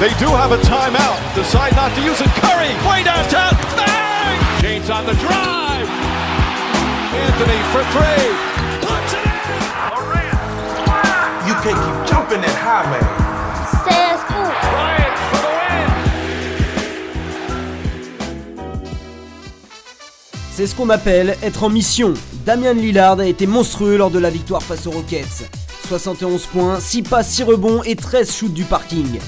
They do have a timeout. Decide not to use it. Curry, way downtown. Bang! James on the drive. Anthony for three. Puts it in. You can't keep jumping that high, man. Says who? Bryant for the win. C'est ce qu'on appelle être en mission. Damien Lillard a été monstrueux lors de la victoire face aux Rockets. 71 points, 6 passes, 6 rebonds et 13 shoots du parking.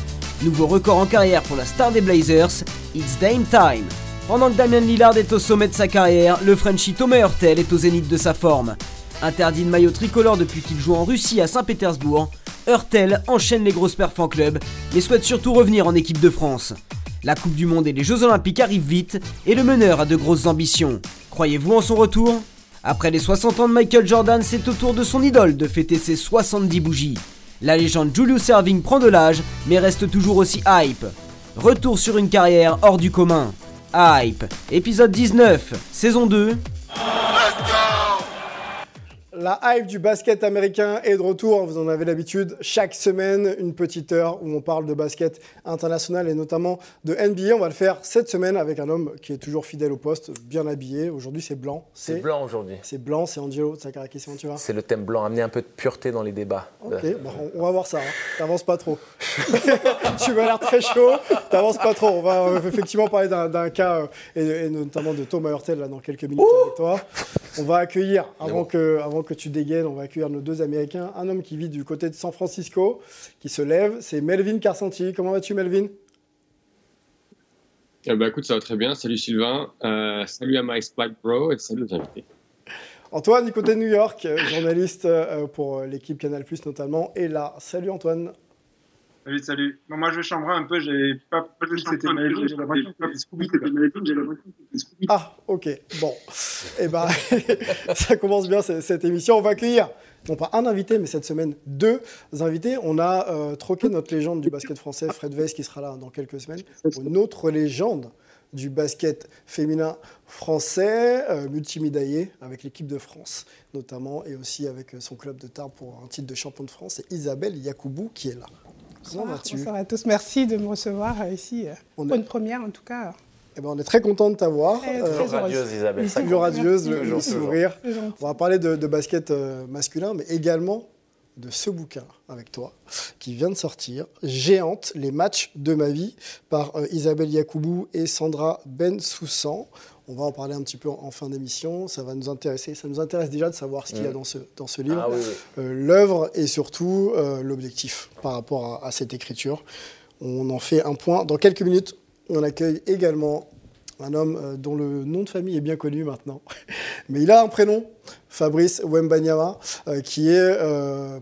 Nouveau record en carrière pour la star des Blazers, it's Dame Time. Pendant que Damien Lillard est au sommet de sa carrière, le Frenchie Thomas Hurtel est au zénith de sa forme. Interdit de maillot tricolore depuis qu'il joue en Russie à Saint-Pétersbourg, Hurtel enchaîne les grosses perfs en club, mais souhaite surtout revenir en équipe de France. La Coupe du Monde et les Jeux Olympiques arrivent vite, et le meneur a de grosses ambitions. Croyez-vous en son retour? Après les 60 ans de Michael Jordan, c'est au tour de son idole de fêter ses 70 bougies. La légende Julius Erving prend de l'âge, mais reste toujours aussi hype. Retour sur une carrière hors du commun. Hype, épisode 19, saison 2, La hype du basket américain est de retour. Vous en avez l'habitude. Chaque semaine, une petite heure où on parle de basket international et notamment de NBA. On va le faire cette semaine avec un homme qui est toujours fidèle au poste, bien habillé. Aujourd'hui, c'est blanc. C'est blanc aujourd'hui. C'est blanc, c'est Angelo Sakarakis. Comment tu vas? C'est le thème blanc, amener un peu de pureté dans les débats. Ok, bah, on, on va voir ça. hein. T'avances pas trop. tu m'as l'air très chaud. T'avances pas trop. On va euh, effectivement parler d'un cas, euh, et, et notamment de Thomas Hurtel là, dans quelques minutes avec toi. On va accueillir, avant que, avant que tu dégaines, on va accueillir nos deux Américains. Un homme qui vit du côté de San Francisco, qui se lève, c'est Melvin Carsanti. Comment vas-tu, Melvin? Eh ben, écoute, ça va très bien. Salut Sylvain. Euh, salut à Mike Spike Pro et salut aux invités. Antoine, du côté de New York, euh, journaliste euh, pour l'équipe Canal Plus notamment, est là. Salut Antoine. Salut, salut. Bon, moi, je chambrais un peu. J'ai pas que c'était. J'ai l'impression que. Ah, ok. Bon. Eh ben, ça commence bien cette, cette émission. On va accueillir, non pas un invité, mais cette semaine, deux invités. On a euh, troqué notre légende du basket français, Fred Weiss, qui sera là dans quelques semaines, pour une autre légende du basket féminin français, euh, multimédaillé avec l'équipe de France, notamment, et aussi avec euh, son club de Tarbes pour un titre de champion de France. C'est Isabelle Yacoubou qui est là. Bonsoir, à tous? Merci de me recevoir euh, ici. euh, On pour a- une première, en tout cas. Eh ben, On est très content de t'avoir. Très, Euh, très Toujours heureuse. radieuse, Isabelle. toujours radieuse, le, sourire. On va parler de, de basket euh, masculin, mais également de ce bouquin avec toi, qui vient de sortir, Géante, les matchs de ma vie, par euh, Isabelle Yacoubou et Sandra Bensoussan. On va en parler un petit peu en, en fin d'émission, ça va nous intéresser. Ça nous intéresse déjà de savoir ce qu'il y a Mm. dans ce, dans ce livre, Ah oui, oui. euh, l'œuvre et surtout euh, l'objectif par rapport à, à cette écriture. On en fait un point dans quelques minutes. On accueille également un homme euh, dont le nom de famille est bien connu maintenant, mais il a un prénom, Fabrice Wembanyama, euh, qui est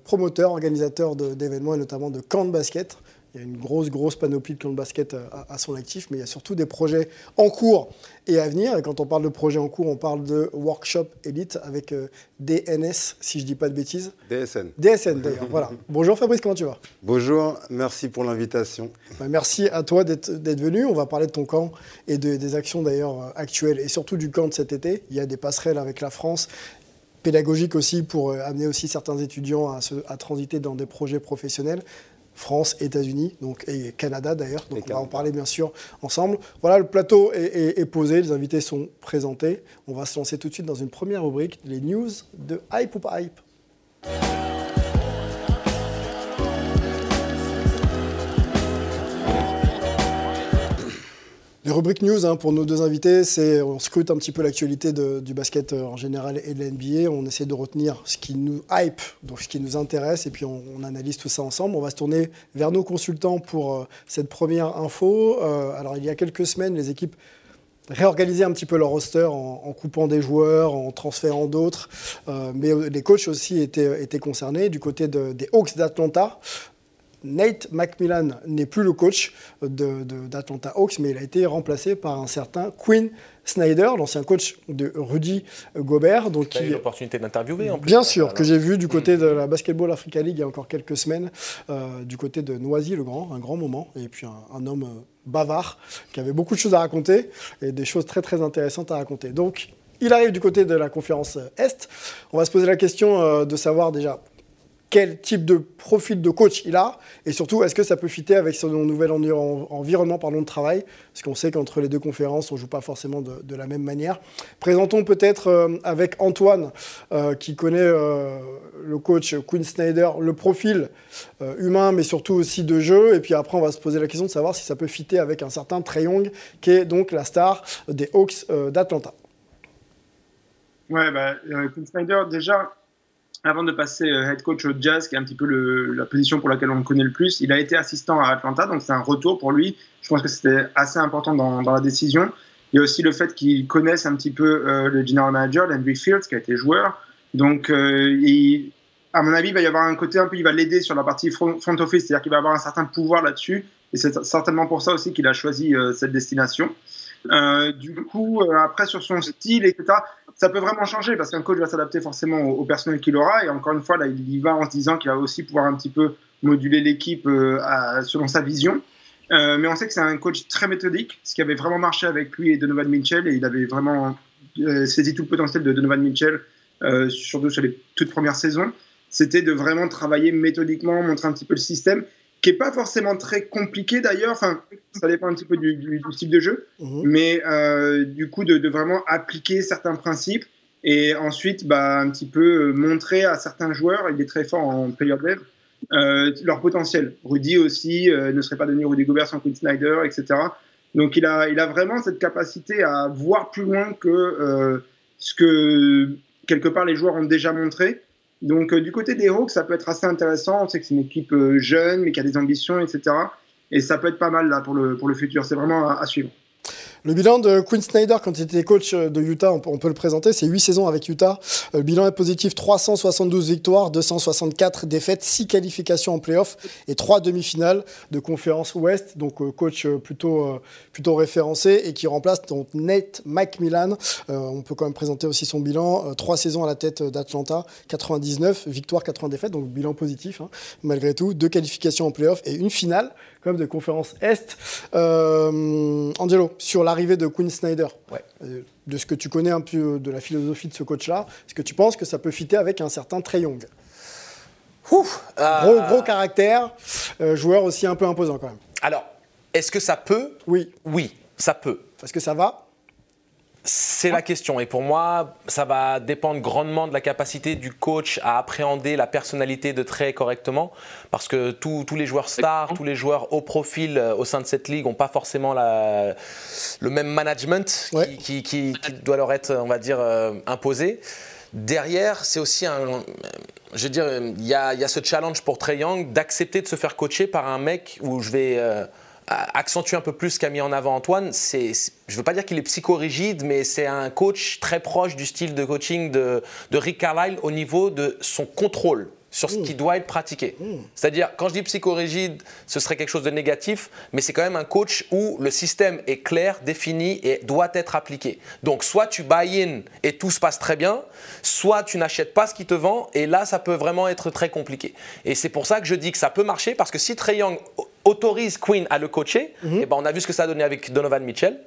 promoteur, organisateur d'événements et notamment de camps de basket. Il y a une grosse, grosse panoplie de camps de basket à, à son actif, mais il y a surtout des projets en cours et à venir. Et quand on parle de projets en cours, on parle de workshop élite avec euh, DNS, si je dis pas de bêtises. DSN. DSN d'ailleurs, voilà. Bonjour Fabrice, comment tu vas? Bonjour, merci pour l'invitation. Bah, Merci à toi d'être venu. On va parler de ton camp et de- des actions d'ailleurs euh, actuelles et surtout du camp de cet été. Il y a des passerelles avec la France, pédagogiques aussi pour euh, amener aussi certains étudiants à, se- à transiter dans des projets professionnels. France, États-Unis, donc et Canada d'ailleurs. Donc Et on va en parler bien sûr ensemble. Voilà, le plateau est, est- est posé, les invités sont présentés. On va se lancer tout de suite dans une première rubrique, les news de hype ou pas hype. Les rubriques news hein, pour nos deux invités, c'est on scrute un petit peu l'actualité du basket euh, en général et de la NBA. On essaie de retenir ce qui nous hype, donc ce qui nous intéresse, et puis on, analyse tout ça ensemble. On va se tourner vers nos consultants pour euh, cette première info. Euh, alors il y a quelques semaines, les équipes réorganisaient un petit peu leur roster en, coupant des joueurs, en transférant d'autres, mais les coachs aussi étaient, concernés. Du côté de- des Hawks d'Atlanta, Nate McMillan n'est plus le coach d'Atlanta Hawks, mais il a été remplacé par un certain Quinn Snyder, l'ancien coach de Rudy Gobert. Donc Tu as eu l'opportunité d'interviewer en plus. Bien sûr, que j'ai vu du côté de la Basketball Africa League il y a encore quelques semaines, euh, du côté de Noisy-le-Grand, un grand moment, et puis un, un homme euh, bavard qui avait beaucoup de choses à raconter et des choses très très intéressantes à raconter. Donc, il arrive du côté de la conférence euh, Est. On va se poser la question de savoir déjà quel type de profil de coach il a et surtout est-ce que ça peut fitter avec son nouvel environnement pardon, de travail? Parce qu'on sait qu'entre les deux conférences on joue pas forcément de, la même manière. Présentons peut-être euh, avec Antoine euh, qui connaît euh, le coach Quinn Snyder le profil humain mais surtout aussi de jeu et puis après on va se poser la question de savoir si ça peut fitter avec un certain Trey Young qui est donc la star des Hawks d'Atlanta. Ouais, bah, Quinn Snyder déjà avant de passer euh, head coach au Jazz, qui est un petit peu la position pour laquelle on le connaît le plus, il a été assistant à Atlanta, donc c'est un retour pour lui. Je pense que c'était assez important dans, la décision. Il y a aussi le fait qu'il connaisse un petit peu euh, le general manager, Landry Fields, qui a été joueur. Donc, euh, à mon avis, il va y avoir un côté un peu, il va l'aider sur la partie front, office, c'est-à-dire qu'il va avoir un certain pouvoir là-dessus. Et c'est certainement pour ça aussi qu'il a choisi cette destination. Du coup, après, sur son style, etc., ça peut vraiment changer parce qu'un coach va s'adapter forcément au, personnel qu'il aura. Et encore une fois, là, il y va en se disant qu'il va aussi pouvoir un petit peu moduler l'équipe euh, selon sa vision. Euh, mais on sait que c'est un coach très méthodique, ce qui avait vraiment marché avec lui et Donovan Mitchell. Et il avait vraiment euh, saisi tout le potentiel de Donovan Mitchell, surtout sur les toutes premières saisons. C'était de vraiment travailler méthodiquement, montrer un petit peu le système qui est pas forcément très compliqué d'ailleurs. Enfin, ça dépend un petit peu du, du, type de jeu, mhm. mais euh, du coup de, vraiment appliquer certains principes et ensuite bah, un petit peu montrer à certains joueurs, il est très fort en player dev, euh, leur potentiel. Rudy aussi euh, ne serait pas devenu Rudy Gobert sans Quinn Snyder, etc. Donc il a, il a vraiment cette capacité à voir plus loin que ce que quelque part les joueurs ont déjà montré donc euh, du côté des Hawks, ça peut être assez intéressant. On sait que c'est une équipe euh, jeune, mais qui a des ambitions, etc. Et ça peut être pas mal là pour le, pour le futur. C'est vraiment à suivre. Le bilan de Quinn Snyder quand il était coach de Utah, on peut, le présenter, c'est 8 saisons avec Utah. Le bilan est positif, 372 victoires, 264 défaites, 6 qualifications en playoff et 3 demi-finales de conférence Ouest. Donc euh, coach euh, plutôt, euh, plutôt référencé et qui remplace donc Nate McMillan. on peut quand même présenter aussi son bilan. 3 saisons à la tête d'Atlanta, 99 victoires, 80 défaites, donc bilan positif hein, malgré tout. 2 qualifications en playoff et une finale de conférence Est. Angelo, sur l'arrivée de Quinn Snyder, euh, de ce que tu connais un peu de la philosophie de ce coach-là, est-ce que tu penses que ça peut fitter avec un certain Trey Young? Gros, gros caractère, euh, joueur aussi un peu imposant quand même. Alors, est-ce que ça peut? Oui. Oui, ça peut. Parce que ça va? C'est la question. Et pour moi, ça va dépendre grandement de la capacité du coach à appréhender la personnalité de Trey correctement. Parce que tous les joueurs stars, tous les joueurs haut profil euh, au sein de cette ligue n'ont pas forcément le même management qui, doit leur être, on va dire, euh, imposé. Derrière, c'est aussi un. Je veux dire, il y a, ce challenge pour Trey Young d'accepter de se faire coacher par un mec où je vais. Euh, accentue un peu plus ce qu'a mis en avant Antoine. C'est, je ne veux pas dire qu'il est psychorigide, mais c'est un coach très proche du style de coaching de, de Rick Carlisle au niveau de son contrôle sur ce qui doit être pratiqué. C'est-à-dire, quand je dis psychorigide, ce serait quelque chose de négatif, mais c'est quand même un coach où le système est clair, défini et doit être appliqué. Donc, soit tu buy in et tout se passe très bien, soit tu n'achètes pas ce qui te vend, et là, ça peut vraiment être très compliqué. Et c'est pour ça que je dis que ça peut marcher, parce que si Trey Young autorise Quinn à le coacher, mhm. eh ben, on a vu ce que ça a donné avec Donovan Mitchell.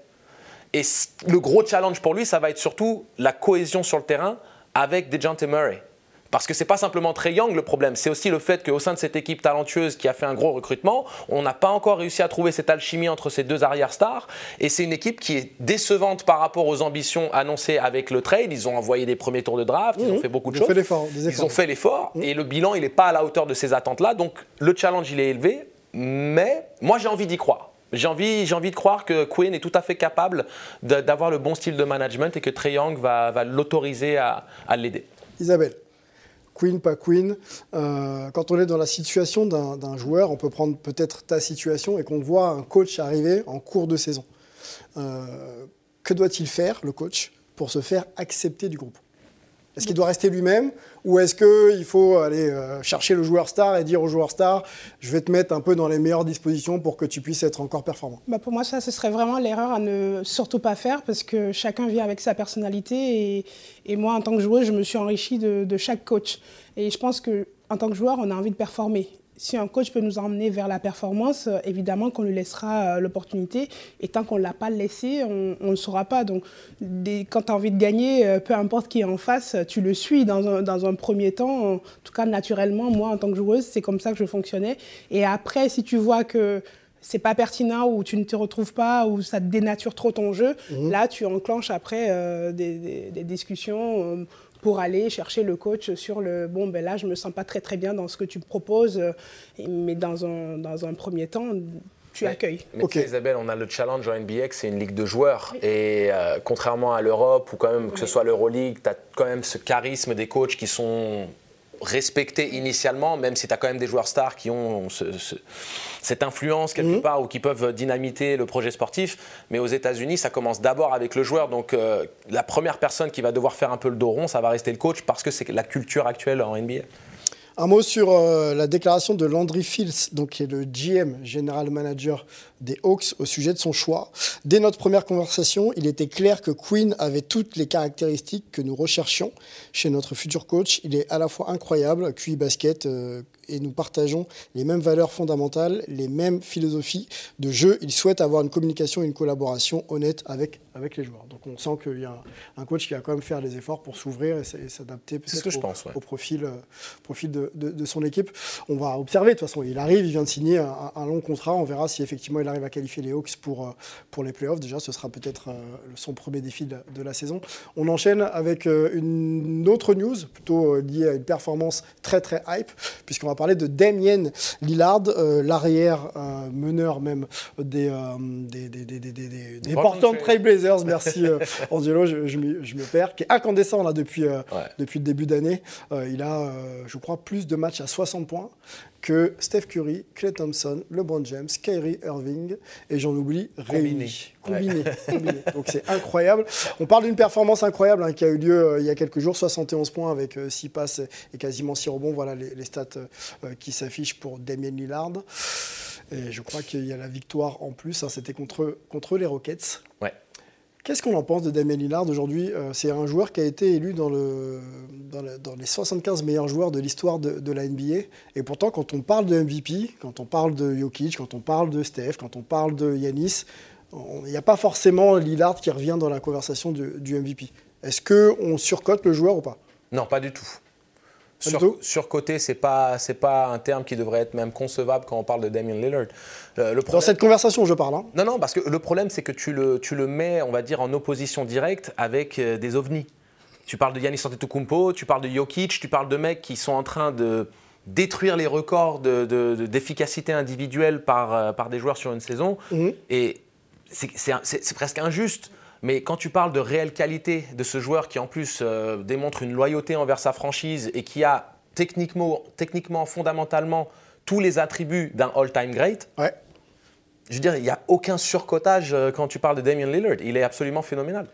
Et le gros challenge pour lui, ça va être surtout la cohésion sur le terrain avec DeJounte Murray. Parce que c'est pas simplement Trey Young le problème, c'est aussi le fait qu'au sein de cette équipe talentueuse qui a fait un gros recrutement, on n'a pas encore réussi à trouver cette alchimie entre ces deux arrière-stars. Et c'est une équipe qui est décevante par rapport aux ambitions annoncées avec le trade. Ils ont envoyé des premiers tours de draft, ils ont mhm. fait beaucoup de ils choses. Ils ont fait l'effort mhm. et le bilan il n'est pas à la hauteur de ces attentes-là. Donc le challenge il est élevé, mais moi j'ai envie d'y croire. J'ai envie, j'ai envie de croire que Quinn est tout à fait capable d'avoir le bon style de management et que Trey Young va, l'autoriser à, à l'aider. Isabelle Queen, pas Queen. Euh, quand on est dans la situation d'un joueur, on peut prendre peut-être ta situation et qu'on voit un coach arriver en cours de saison. Euh, que doit-il faire, le coach, pour se faire accepter du groupe? Est-ce qu'il doit rester lui-même ou est-ce qu'il faut aller euh, chercher le joueur star et dire au joueur star je vais te mettre un peu dans les meilleures dispositions pour que tu puisses être encore performant? Bah Pour moi, ça, ce serait vraiment l'erreur à ne surtout pas faire parce que chacun vient avec sa personnalité et, moi, en tant que joueuse, je me suis enrichie de, de chaque coach. Et je pense qu'en tant que joueur, on a envie de performer si un coach peut nous emmener vers la performance, euh, évidemment qu'on lui laissera l'opportunité. Et tant qu'on ne l'a pas laissé, on ne le saura pas. Donc, quand tu as envie de gagner, peu importe qui est en face, tu le suis dans un, dans un premier temps. En tout cas, naturellement, moi, en tant que joueuse, c'est comme ça que je fonctionnais. Et après, si tu vois que c'est pas pertinent ou tu ne te retrouves pas ou ça dénature trop ton jeu, mhm. là tu enclenches après euh, des, discussions euh, pour aller chercher le coach sur le bon ben là je me sens pas très très bien dans ce que tu me proposes euh, mais dans un, dans un premier temps tu accueilles. Mais Isabelle, on a le challenge en NBA, c'est une ligue de joueurs. Et contrairement à l'Europe, ou quand même que ce soit l'Euroleague, tu as quand même ce charisme des coachs qui sont respecté initialement, même si tu as quand même des joueurs stars qui ont cette influence quelque mhm. part ou qui peuvent dynamiter le projet sportif. Mais aux États-Unis, ça commence d'abord avec le joueur. Donc euh, la première personne qui va devoir faire un peu le dos rond, ça va rester le coach parce que c'est la culture actuelle en NBA. Un mot sur euh, la déclaration de Landry Fields, donc, qui est le GM, General Manager des Hawks, au sujet de son choix. Dès notre première conversation, il était clair que Quinn avait toutes les caractéristiques que nous recherchions chez notre futur coach. Il est à la fois incroyable, QI basket, euh, et nous partageons les mêmes valeurs fondamentales, les mêmes philosophies de jeu. Il souhaite avoir une communication et une collaboration honnête avec, avec les joueurs. Donc on sent qu'il y a un, coach qui va quand même faire des efforts pour s'ouvrir et s'adapter peut-être au, profil, euh, profil de, de, son équipe. On va observer, de toute façon, il arrive, il vient de signer un, long contrat. On verra si effectivement il arrive à qualifier les Hawks pour, euh, pour les playoffs. Déjà, ce sera peut-être euh, son premier défi de, de, la saison. On enchaîne avec une autre news, plutôt liée à une performance très très hype, puisqu'on va parler de Damien Lillard, euh, l'arrière euh, meneur même des, euh, des, des, des, des, des Merci Angelo, je, je, me perds, qui est incandescent là depuis, depuis le début d'année. il a, je crois, plus de matchs à 60 points que Steph Curry, Clay Thompson, LeBron James, Kyrie Irving et j'en oublie réunis. Combiné. Donc c'est incroyable. On parle d'une performance incroyable hein, qui a eu lieu euh, il y a quelques jours, 71 points avec 6 euh, passes et quasiment 6 rebonds. Voilà les, stats euh, qui s'affichent pour Damien Lillard. Et je crois qu'il y a la victoire en plus. Hein, c'était contre, contre les Rockets. Ouais. Qu'est-ce qu'on en pense de Damien Lillard aujourd'hui euh, C'est un joueur qui a été élu dans, le, dans, les 75 meilleurs joueurs de l'histoire de, la NBA. Et pourtant, quand on parle de MVP, quand on parle de Jokic, quand on parle de Steph, quand on parle de Yanis, il n'y a pas forcément Lillard qui revient dans la conversation du, du MVP. Est-ce qu'on surcote le joueur ou pas? Non, pas du tout. Sur, surcoté, c'est pas c'est pas un terme qui devrait être même concevable quand on parle de Damien Lillard. Euh, le Dans cette conversation, je parle. Hein. Non, non, parce que le problème, c'est que tu le, tu le mets, on va dire, en opposition directe avec euh, des ovnis. Tu parles de Yannis Antetokounmpo, tu parles de Jokic, tu parles de mecs qui sont en train de détruire les records d'efficacité de, individuelle par, euh, par des joueurs sur une saison. Mhm. Et c'est presque injuste mais quand tu parles de réelle qualité de ce joueur qui en plus euh, démontre une loyauté envers sa franchise et qui a techniquement, techniquement fondamentalement, tous les attributs d'un all-time great, ouais. je veux dire, il n'y a aucun surcotage euh, quand tu parles de Damien Lillard. Il est absolument phénoménal.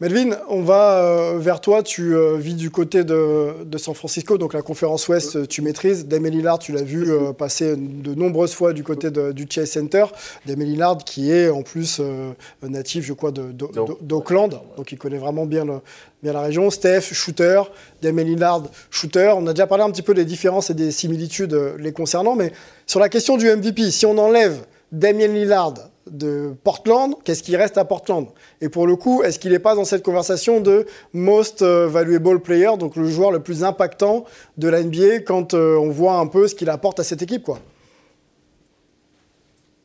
Melvin, on va euh, vers toi. Tu euh, vis du côté de, San Francisco, donc la conférence Ouest, euh, tu maîtrises. Damien Lillard, tu l'as vu passer de nombreuses fois du côté du Chase Center. Damien Lillard, qui est en plus natif, je crois, d'Oakland, donc il connaît vraiment bien, bien la région. Steph, shooter. Damien Lillard, shooter. On a déjà parlé un petit peu des différences et des similitudes les concernant, mais sur la question du MVP, si on enlève Damien Lillard, de Portland, qu'est-ce qui reste à Portland? Et pour le coup, est-ce qu'il n'est pas dans cette conversation de most euh, valuable player, donc le joueur le plus impactant de la NBA quand euh, on voit un peu ce qu'il apporte à cette équipe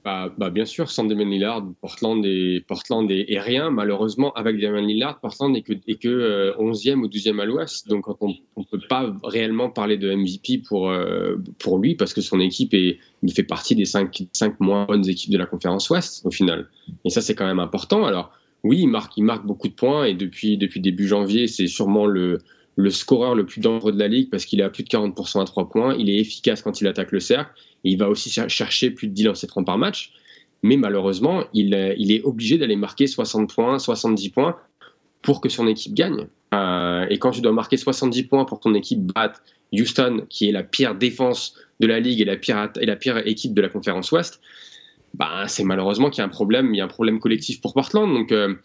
bah, bah, bien sûr, sans Damien Lillard, Portland est, Portland est, rien. Malheureusement, avec Damien Lillard, Portland n'est que, est que 11e euh, ou 12e à l'ouest. Donc, on ne peut pas réellement parler de MVP pour, euh, pour lui parce que son équipe est, il fait partie des 5, 5 moins bonnes équipes de la conférence ouest au final. Et ça, c'est quand même important. Alors, oui, il marque, il marque beaucoup de points et depuis, depuis début janvier, c'est sûrement le, le scoreur le plus dangereux de la ligue parce qu'il est à plus de 40% à 3 points. Il est efficace quand il attaque le cercle il va aussi chercher plus de 10 lancers francs par match. Mais malheureusement, il, euh, est obligé d'aller marquer 60 points, 70 points pour que son équipe gagne. Euh, et quand tu dois marquer 70 points pour ton équipe batte Houston, qui est la pire défense de la ligue et la pire, et la pire équipe de la conférence Ouest, bah, c'est malheureusement qu'il y a un problème, il y a un problème collectif pour Portland. Donc, euh,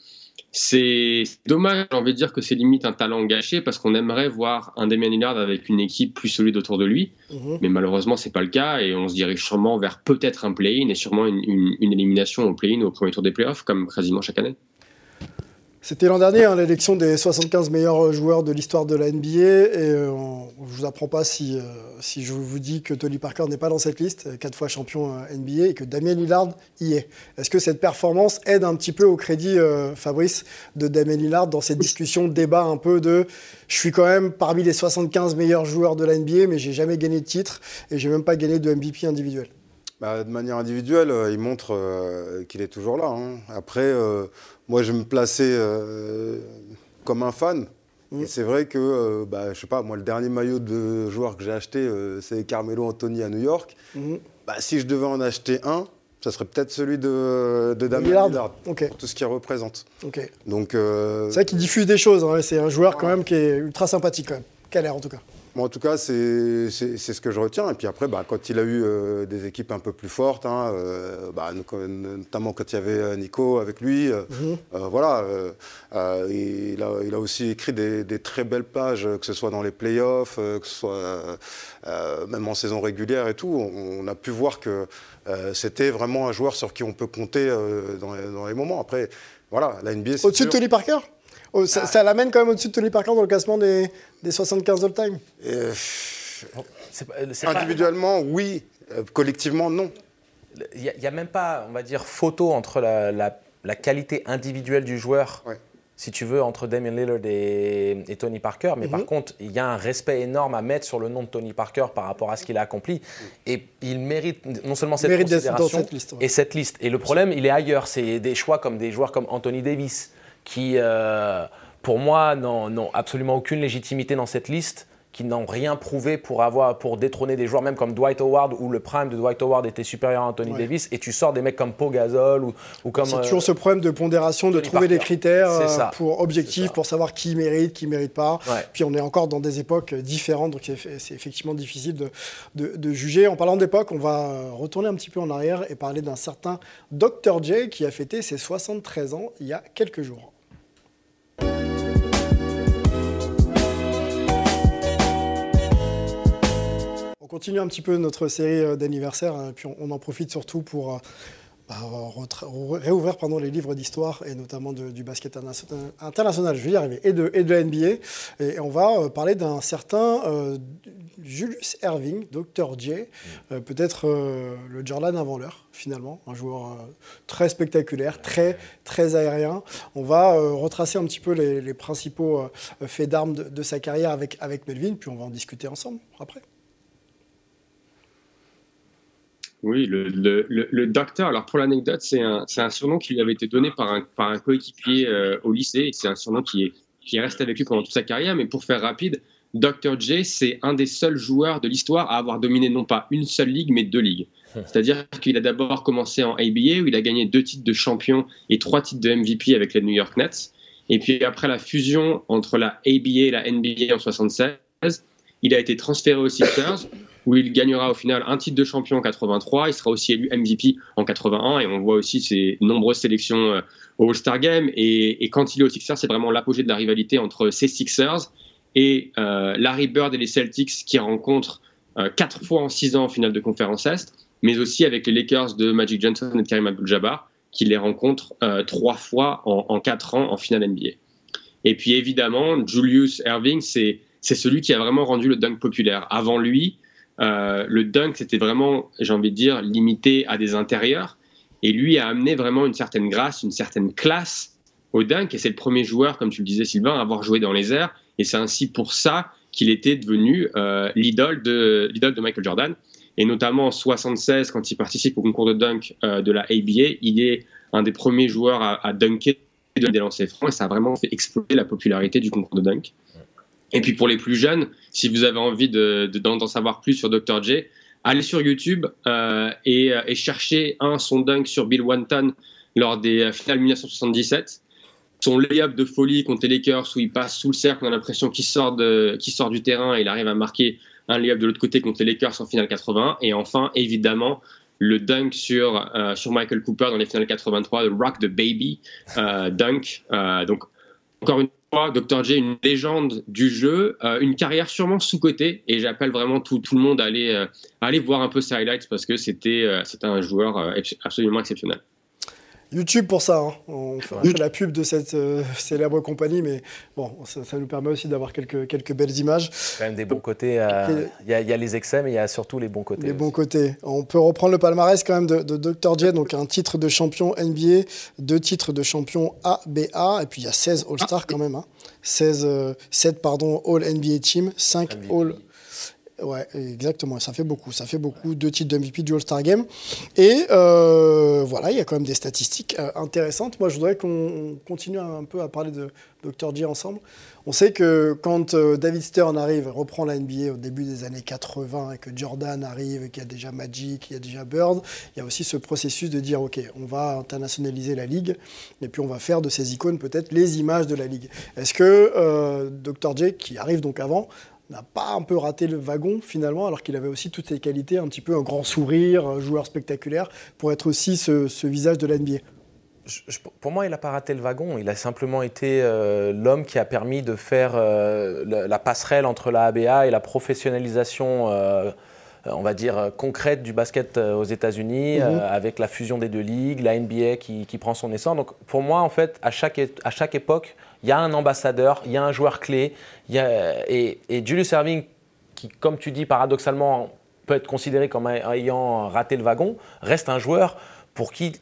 c'est dommage, j'ai envie de dire que c'est limite un talent gâché parce qu'on aimerait voir un Damien Lillard avec une équipe plus solide autour de lui. Mhm. Mais malheureusement, c'est pas le cas et on se dirige sûrement vers peut-être un play-in et sûrement une, une élimination au play-in au premier tour des playoffs, comme quasiment chaque année. C'était l'an dernier, hein, l'élection des 75 meilleurs joueurs de l'histoire de la NBA. Et euh, je ne vous apprends pas si, euh, si je vous dis que Tony Parker n'est pas dans cette liste, quatre fois champion euh, NBA, et que Damien Lillard y est. Est-ce que cette performance aide un petit peu au crédit, Fabrice, de Damien Lillard dans cette discussion, débat un peu de je suis quand même parmi les 75 meilleurs joueurs de la NBA, mais j'ai jamais gagné de titre et j'ai même pas gagné de MVP individuel? Bah, de manière individuelle, il montre qu'il est toujours là. Hein. Après, moi, je me plaçais euh, comme un fan. Et c'est vrai que, euh, bah, je sais pas, moi, le dernier maillot de joueur que j'ai acheté, euh, c'est Carmelo Anthony à New York. Mhm. Bah, si je devais en acheter un, ça serait peut-être celui de, de Damien Lillard, tout ce qu'il représente. Donc, c'est vrai qu'il diffuse des choses. Hein, c'est un joueur quand même qui est ultra sympathique, quand même. Qu'a l'air, en tout cas en tout cas, c'est ce que je retiens. Et puis après, bah, quand il a eu euh, des équipes un peu plus fortes, hein, euh, bah, notamment quand il y avait euh, Nico avec lui, mhm. voilà, il a, il, a, aussi écrit des, très belles pages, que ce soit dans les playoffs, que ce soit même en saison régulière et tout. On, a pu voir que c'était vraiment un joueur sur qui on peut compter dans les, dans, les, moments. Après, voilà, la NBA. Au-dessus de Tony Parker? Oh, ça, l'amène quand même au-dessus de Tony Parker dans le classement des, des 75 all-time euh, Individuellement, oui. Euh, collectivement, non. Il n'y a, même pas, on va dire, photo entre la, la, qualité individuelle du joueur, si tu veux, entre Damien Lillard et, Tony Parker. Mais par mhm. contre, il y a un respect énorme à mettre sur le nom de Tony Parker par rapport à ce qu'il a accompli. Et il mérite non seulement cette considération cette liste, et cette liste. Et le problème, il est ailleurs. C'est des choix comme des joueurs comme Anthony Davis qui, euh, pour moi, n'ont absolument aucune légitimité dans cette liste qui n'ont rien prouvé pour avoir pour détrôner des joueurs même comme Dwight Howard où le prime de Dwight Howard était supérieur à Anthony Davis et tu sors des mecs comme Pau Gasol ou, ou comme c'est toujours ce problème de pondération de trouver des critères euh, pour objectifs pour savoir qui mérite qui mérite pas. Puis on est encore dans des époques différentes donc c'est effectivement difficile de, de, de juger. En parlant d'époque on va retourner un petit peu en arrière et parler d'un certain Dr J qui a fêté ses 73 ans il y a quelques jours continue un petit peu notre série euh, d'anniversaire, hein, puis on, en profite surtout pour euh, bah, réouvrir les livres d'histoire, et notamment du basket international, je vais y arriver, et de, et la NBA. Et, on va euh, parler d'un certain Julius Erving, Dr. J, peut-être le Jordan avant l'heure, finalement, un joueur très spectaculaire, très, très aérien. On va retracer un petit peu les, principaux faits d'armes de, de, sa carrière avec, avec Melvin, puis on va en discuter ensemble après. Oui, le, le, docteur, alors pour l'anecdote, c'est un, un, surnom qui lui avait été donné par un, par un coéquipier euh, au lycée. C'est un surnom qui est, qui reste avec lui pendant toute sa carrière. Mais pour faire rapide, Dr. J, c'est un des seuls joueurs de l'histoire à avoir dominé non pas une seule ligue, mais deux ligues. C'est-à-dire qu'il a d'abord commencé en ABA, où il a gagné deux titres de champion et trois titres de MVP avec les New York Nets. Et puis après la fusion entre la ABA et la NBA en 76, il a été transféré aux Sixers où il gagnera au final un titre de champion en 83. Il sera aussi élu MVP en 81 et on voit aussi ses nombreuses sélections euh, au All-Star Game. Et, quand il est au Sixers, c'est vraiment l'apogée de la rivalité entre ces Sixers et euh, Larry Bird et les Celtics qui rencontrent euh, quatre fois en six ans en finale de conférence Est, mais aussi avec les Lakers de Magic Johnson et de Karim Abdul-Jabbar qui les rencontrent trois fois en, en quatre ans en finale NBA. Et puis évidemment, Julius Erving, c'est celui qui a vraiment rendu le dunk populaire. Avant lui, euh, le dunk, c'était vraiment, j'ai envie de dire, limité à des intérieurs. Et lui a amené vraiment une certaine grâce, une certaine classe au dunk. Et c'est le premier joueur, comme tu le disais, Sylvain, à avoir joué dans les airs. Et c'est ainsi pour ça qu'il était devenu euh, l'idole de, Michael Jordan. Et notamment en 76, quand il participe au concours de dunk euh, de la ABA, il est un des premiers joueurs à, à dunker des lancers francs. Et ça a vraiment fait exploser la popularité du concours de dunk. Et puis pour les plus jeunes, si vous avez envie d'en de, savoir plus sur Dr. J, allez sur YouTube euh, et, et, cherchez un son dunk sur Bill Wanton lors des finales 1977. Son layup de folie contre les Lakers où il passe sous le cercle, on a l'impression qu'il sort, sort du terrain et il arrive à marquer un layup de l'autre côté contre les Lakers en finale 80. Et enfin, évidemment, le dunk sur, sur Michael Cooper dans les finales 83, le Rock the Baby dunk. donc, encore une Dr. J, une légende du jeu, une carrière sûrement sous-cotée, et j'appelle vraiment tout, le monde à aller, aller voir un peu ses highlights parce que c'était un joueur absolument exceptionnel. YouTube pour ça. Hein. On fait la pub de cette euh, célèbre compagnie, mais bon, ça, nous permet aussi d'avoir quelques, quelques belles images. Quand même des bons côtés. Euh, il y, a les excès, mais il y a surtout les bons côtés. Les bons côtés. On peut reprendre le palmarès quand même de, Dr. J, donc un titre de champion NBA, deux titres de champion ABA, et puis il y a 16 All-Stars quand même. Hein. 16, 7 euh, pardon, All-NBA Team, 5 All Ouais, exactement. Ça fait beaucoup. Ça fait beaucoup. Deux titres de MVP du All-Star Game. Et euh, voilà, il y a quand même des statistiques euh, intéressantes. Moi, je voudrais qu'on continue un peu à parler de Dr. J ensemble. On sait que quand euh, David Stern arrive, reprend la NBA au début des années 80 et que Jordan arrive qu'il y a déjà Magic, il y a déjà Bird, il y a aussi ce processus de dire OK, on va internationaliser la ligue et puis on va faire de ces icônes peut-être les images de la ligue. Est-ce que Dr. J, qui arrive donc avant, n'a pas un peu raté le wagon finalement, alors qu'il avait aussi toutes ses qualités, un petit peu un grand sourire, un joueur spectaculaire, pour être aussi ce, visage de l'NBA pour moi, il n'a pas raté le wagon. Il a simplement été euh, l'homme qui a permis de faire euh, la, passerelle entre la ABA et la professionnalisation, euh, on va dire, concrète du basket aux États-Unis, mhm. avec la fusion des deux ligues, la NBA qui, qui, prend son essor. Donc, pour moi, en fait, à chaque, à chaque époque, il y a un ambassadeur, il y a un joueur clé. et, Julius Erving, qui, comme tu dis, paradoxalement, peut être considéré comme ayant raté le wagon, reste un joueur pour qui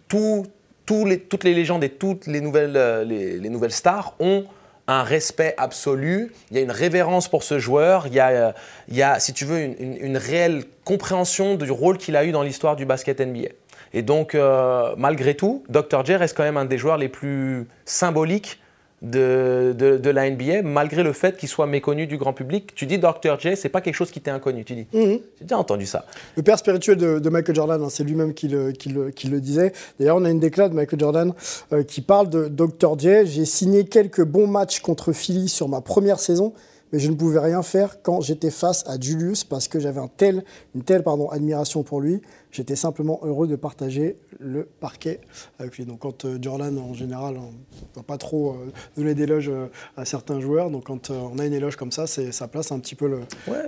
toutes les légendes et toutes les nouvelles, euh, les, nouvelles stars ont un respect absolu, il y a une révérence pour ce joueur, il y a, euh, si tu veux, une, réelle compréhension du rôle qu'il a eu dans l'histoire du basket NBA. Et donc, euh, malgré tout, Dr. J reste quand même un des joueurs les plus symboliques de, de, la NBA, malgré le fait qu'il soit méconnu du grand public. Tu dis Dr. J, c'est pas quelque chose qui t'est inconnu. Tu dis, mhm. j'ai déjà entendu ça. Le père spirituel de, Michael Jordan, hein, c'est lui-même qui le, qui, le, qui le, disait. D'ailleurs, on a une déclaration de Michael Jordan euh, qui parle de Dr. J. J'ai signé quelques bons matchs contre Philly sur ma première saison mais je ne pouvais rien faire quand j'étais face à Julius parce que j'avais un tel, une telle pardon, admiration pour lui. J'étais simplement heureux de partager le parquet avec lui. Donc quand euh, Jordan, en général, on ne va pas trop euh, donner d'éloges euh, à certains joueurs. Donc quand on a une éloge comme ça, ça place un petit peu le,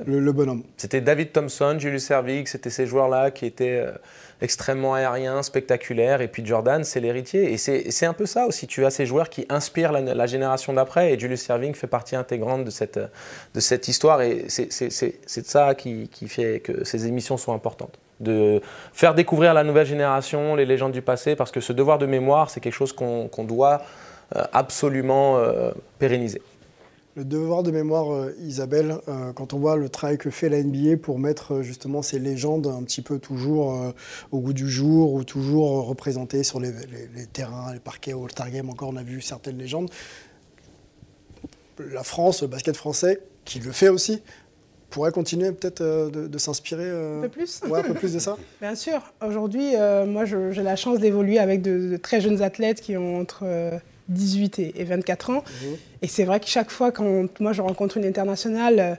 le, bonhomme. C'était David Thompson, Julius Erving, c'était ces joueurs-là qui étaient extrêmement aériens, spectaculaires. Et puis Jordan, c'est l'héritier. Et c'est un peu ça aussi. Tu as ces joueurs qui inspirent la, génération d'après. Et Julius Erving fait partie intégrante de cette, de cette histoire. Et c'est ça qui, qui fait que ces émissions sont importantes de faire découvrir à la nouvelle génération les légendes du passé, parce que ce devoir de mémoire, c'est quelque chose qu'on doit euh, absolument euh, pérenniser. Le devoir de mémoire, euh, Isabelle, quand on voit le travail que fait la NBA pour mettre justement ces légendes un petit peu toujours au goût du jour ou toujours représentées sur les, terrains, les parquets, au Game, encore on a vu certaines légendes. La France, le basket français, qui le fait aussi, pourrait continuer peut-être euh, de, s'inspirer euh, un peu plus un peu plus de ça Bien sûr. Aujourd'hui, euh, moi, j'ai la chance d'évoluer avec de, très jeunes athlètes qui ont entre 18 et, 24 ans. Mhm. Et c'est vrai que chaque fois, quand moi, je rencontre une internationale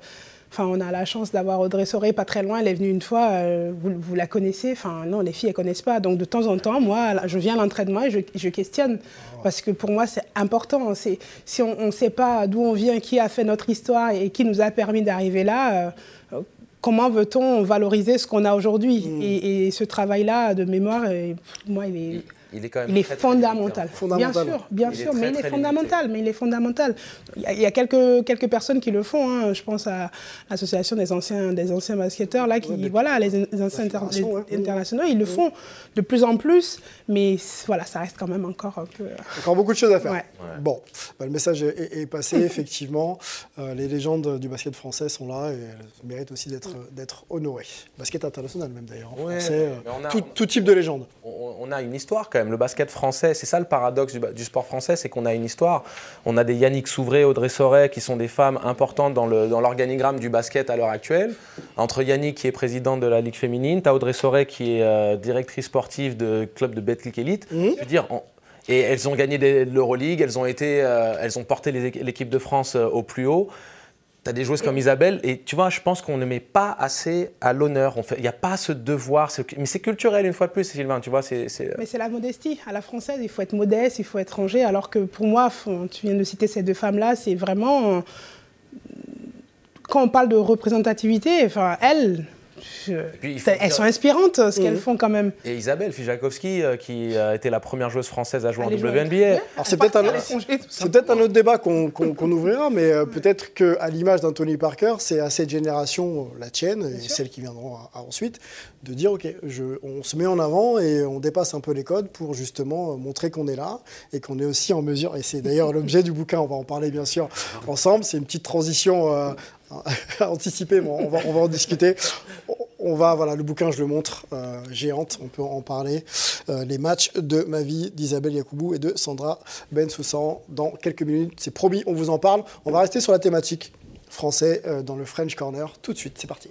Enfin, on a la chance d'avoir Audrey Soré pas très loin. Elle est venue une fois. Euh, vous, la connaissez Enfin, non, les filles, elles connaissent pas. Donc, de temps en temps, moi, je viens à l'entraînement et je, questionne. Parce que pour moi, c'est important. Si on ne sait pas d'où on vient, qui a fait notre histoire et qui nous a permis d'arriver là, euh, comment veut-on valoriser ce qu'on a aujourd'hui? Mm. et, ce travail-là de mémoire, moi, il est il est quand même fondamental. Bien sûr, bien sûr, mais il est fondamental. Mais il est fondamental. Il y a, quelques, quelques personnes qui le font. Hein. Je pense à l'association des anciens, des anciens basketteurs là, qui, voilà, les, anciens internationaux, ils le font de plus en plus. Mais voilà, ça reste quand même encore un peu. Encore beaucoup de choses à faire. Bon, bah, le message est, passé effectivement. Euh, les légendes du basket français sont là et elles méritent aussi d'être d'être honorées. Basket international même d'ailleurs. Français, euh, tout, type de légende. On, on a une histoire quand le basket français, c'est ça le paradoxe du, sport français, c'est qu'on a une histoire. On a des Yannick Souvray, Audrey Soret, qui sont des femmes importantes dans l'organigramme du basket à l'heure actuelle. Entre Yannick, qui est présidente de la Ligue féminine, tu as Audrey Soret, qui est euh, directrice sportive de club de Betclic Elite. Mmh. Je veux dire, et elles ont gagné l'Euroleague, elles ont été, euh, elles ont porté l'équipe de France euh, au plus haut tu as des joueuses comme Isabelle, et tu vois, je pense qu'on ne met pas assez à l'honneur. Il n'y a pas ce devoir, mais c'est culturel une fois de plus, Sylvain, tu vois. c'est Mais c'est la modestie. À la française, il faut être modeste, il faut être rangé, alors que pour moi, tu viens de citer ces deux femmes-là, c'est vraiment. Quand on parle de représentativité, enfin, elles, elles sont inspirantes, ce qu'elles mmh. font quand même. Et Isabelle Fijakowski, euh, qui a été la première joueuse française à jouer en WNBA. c'est peut-être un, autre débat qu'on ouvrira, mais euh, peut-être qu'à l'image d'Anthony Parker, c'est à cette génération, la tienne et celles qui viendront ensuite, de dire ok, je, on se met en avant et on dépasse un peu les codes pour justement montrer qu'on est là et qu'on est aussi en mesure. Et c'est d'ailleurs l'objet du bouquin, on va en parler bien sûr ensemble. C'est une petite transition euh, anticiper, bon, on, va, on va en discuter. On va, voilà, le bouquin, je le montre, euh, géante, on peut en parler. Euh, les matchs de ma vie d'Isabelle Yacoubou et de Sandra Bensoussan dans quelques minutes. C'est promis, on vous en parle. On va rester sur la thématique français euh, dans le French Corner tout de suite. C'est parti.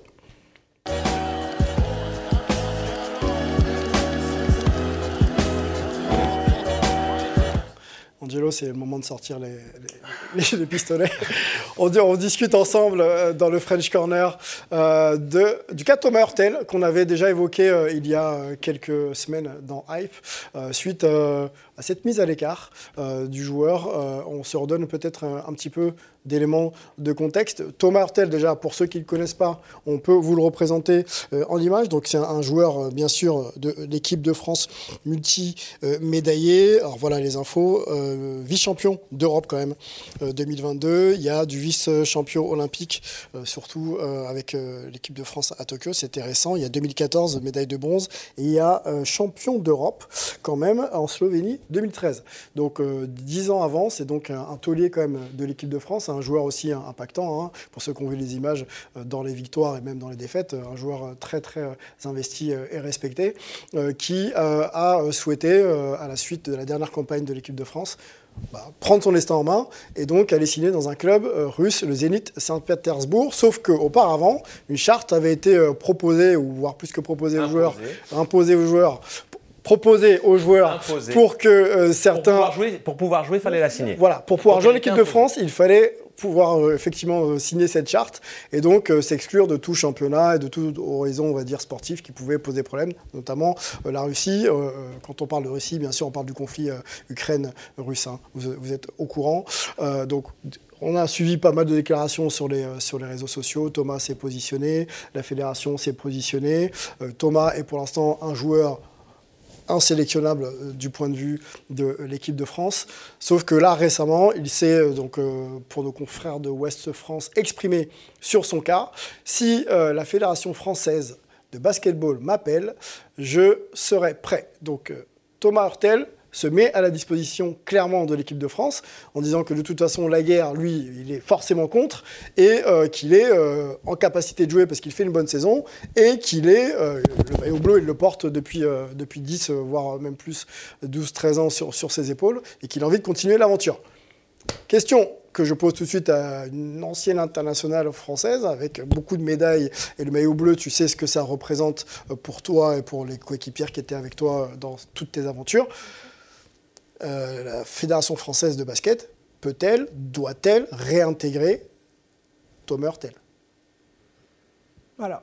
Angelo, c'est le moment de sortir les, pistolets. on, on, discute ensemble euh, dans le French Corner euh, de, du cas Thomas Hurtel qu'on avait déjà évoqué euh, il y a quelques semaines dans Hype, suite à cette mise à l'écart du joueur. on se redonne peut-être un, petit peu d'éléments de contexte. Thomas Hurtel, déjà, pour ceux qui ne le connaissent pas, on peut vous le représenter en image. Donc, c'est un, joueur, bien sûr, de l'équipe de France multi-médaillé. Alors, voilà les infos. Vice-champion d'Europe, quand même, 2022. Il y a du vice-champion olympique, euh, surtout euh, avec euh, l'équipe de France à Tokyo. C'était récent. Il y a 2014, médaille de bronze. Et il y a champion d'Europe, quand même, en Slovénie, 2013. Donc, dix ans avant, c'est donc un, taulier, quand même, de l'équipe de France. Un joueur aussi impactant, hein, pour ceux qui ont vu les images dans les victoires et même dans les défaites. Un joueur très, très investi et respecté, qui a souhaité, à la suite de la dernière campagne de l'équipe de France, bah, prendre son destin en main et donc aller signer dans un club euh, russe, le Zénith Saint-Pétersbourg. Sauf qu'auparavant, une charte avait été euh, proposée, ou voire plus que proposée aux joueurs, imposée aux joueurs, proposée aux joueurs pour que euh, certains. Pour pouvoir, jouer, il fallait la signer. Voilà, pour pouvoir jouer l'équipe de France, il fallait pouvoir euh, effectivement euh, signer cette charte et donc euh, s'exclure de tout championnat et de tout horizon, on va dire, sportif qui pouvait poser problème, notamment la Russie. quand on parle de Russie, bien sûr, on parle du conflit Ukraine-Russe. Hein. Vous, êtes au courant. donc, on a suivi pas mal de déclarations sur les, sur les réseaux sociaux. Thomas s'est positionné, la fédération s'est positionnée. Thomas est pour l'instant un joueur insélectionnable euh, du point de vue de l'équipe de France. Sauf que là, récemment, il s'est, euh, donc, euh, pour nos confrères de Ouest France, exprimé sur son cas. Si la Fédération française de basketball m'appelle, je serai prêt. Donc, Thomas Hurtel, se met à la disposition clairement de l'équipe de France en disant que de toute façon la guerre, lui, il est forcément contre et euh, qu'il est euh, en capacité de jouer parce qu'il fait une bonne saison et qu'il est, euh, le maillot bleu, il le porte depuis, depuis 10, voire même plus, 12-13 ans sur, sur ses épaules et qu'il a envie de continuer l'aventure. Question que je pose tout de suite à une ancienne internationale française avec beaucoup de médailles et le maillot bleu, tu sais ce que ça représente pour toi et pour les coéquipières qui étaient avec toi dans toutes tes aventures. Euh, la Fédération française de basket peut-elle, doit-elle réintégrer Thomas Hurtel Voilà.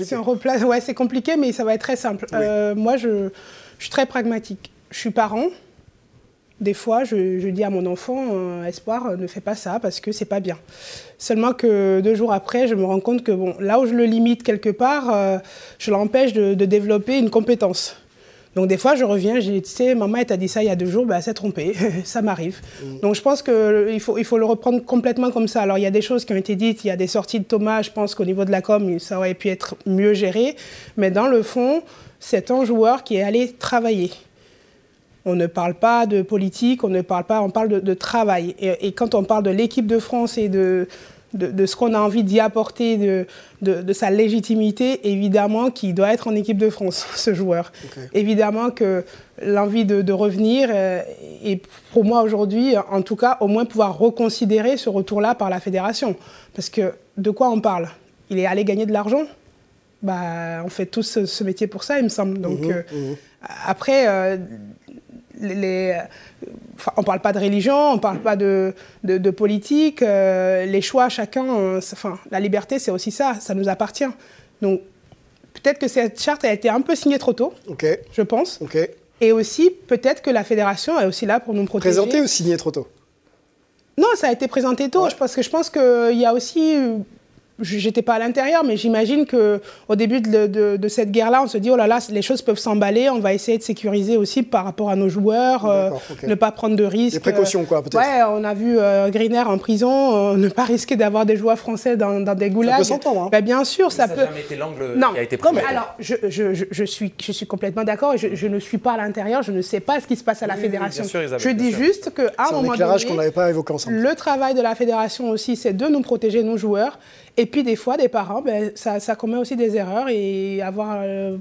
C'est Ouais, c'est compliqué, mais ça va être très simple. Euh, moi, je, je, suis très pragmatique. Je suis parent. Des fois, je, dis à mon enfant, euh, Espoir, ne fais pas ça parce que c'est pas bien. Seulement que deux jours après, je me rends compte que bon, là où je le limite quelque part, je l'empêche de, de, développer une compétence. Donc des fois, je reviens, je dis, tu sais, maman, elle t'a dit ça il y a deux jours, bah, elle s'est trompée, ça m'arrive. Mm. Donc je pense qu'il faut, il faut le reprendre complètement comme ça. Alors il y a des choses qui ont été dites, il y a des sorties de Thomas, je pense qu'au niveau de la com, ça aurait pu être mieux géré. Mais dans le fond, c'est un joueur qui est allé travailler. On ne parle pas de politique, on ne parle pas, on parle de, travail. et, quand on parle de l'équipe de France et de, de, ce qu'on a envie d'y apporter, de, de, sa légitimité, évidemment qu'il doit être en équipe de France, ce joueur. Évidemment que l'envie de, revenir euh, est pour moi aujourd'hui, en tout cas, au moins pouvoir reconsidérer ce retour-là par la fédération. Parce que de quoi on parle? Il est allé gagner de l'argent? Bah, on fait tous ce, métier pour ça, il me semble. Donc, mhm, euh, mhm. après, euh, les, on ne parle pas de religion, on ne parle pas de, de, politique. Euh, les choix, chacun, enfin, la liberté, c'est aussi ça, ça nous appartient. Donc, peut-être que cette charte a été un peu signée trop tôt, je pense. Et aussi, peut-être que la fédération est aussi là pour nous protéger. Présentée ou signée trop tôt? Non, ça a été présenté tôt, parce que je pense qu'il y a aussi j'étais pas à l'intérieur, mais j'imagine que au début de, cette guerre-là, on se dit oh là là, les choses peuvent s'emballer, on va essayer de sécuriser aussi par rapport à nos joueurs, euh, ne pas prendre de risques. Des précautions quoi, peut-être. Ouais, on a vu euh, Greener en prison, euh, ne pas risquer d'avoir des joueurs français dans, des goulags. Ça peut s'entendre. Hein. Ben, bien sûr, ça, peut. Ça n'a jamais été l'angle qui a été pris. alors, je, je, je, suis, je suis complètement d'accord. Je, je, ne suis pas à l'intérieur, je ne sais pas ce qui se passe à la fédération. je dis juste qu'à un moment donné, qu'on n'avait pas évoqué ensemble. Le travail de la fédération aussi, c'est de nous protéger nos joueurs et puis des fois, des parents, ben, ça, commet aussi des erreurs et avoir euh,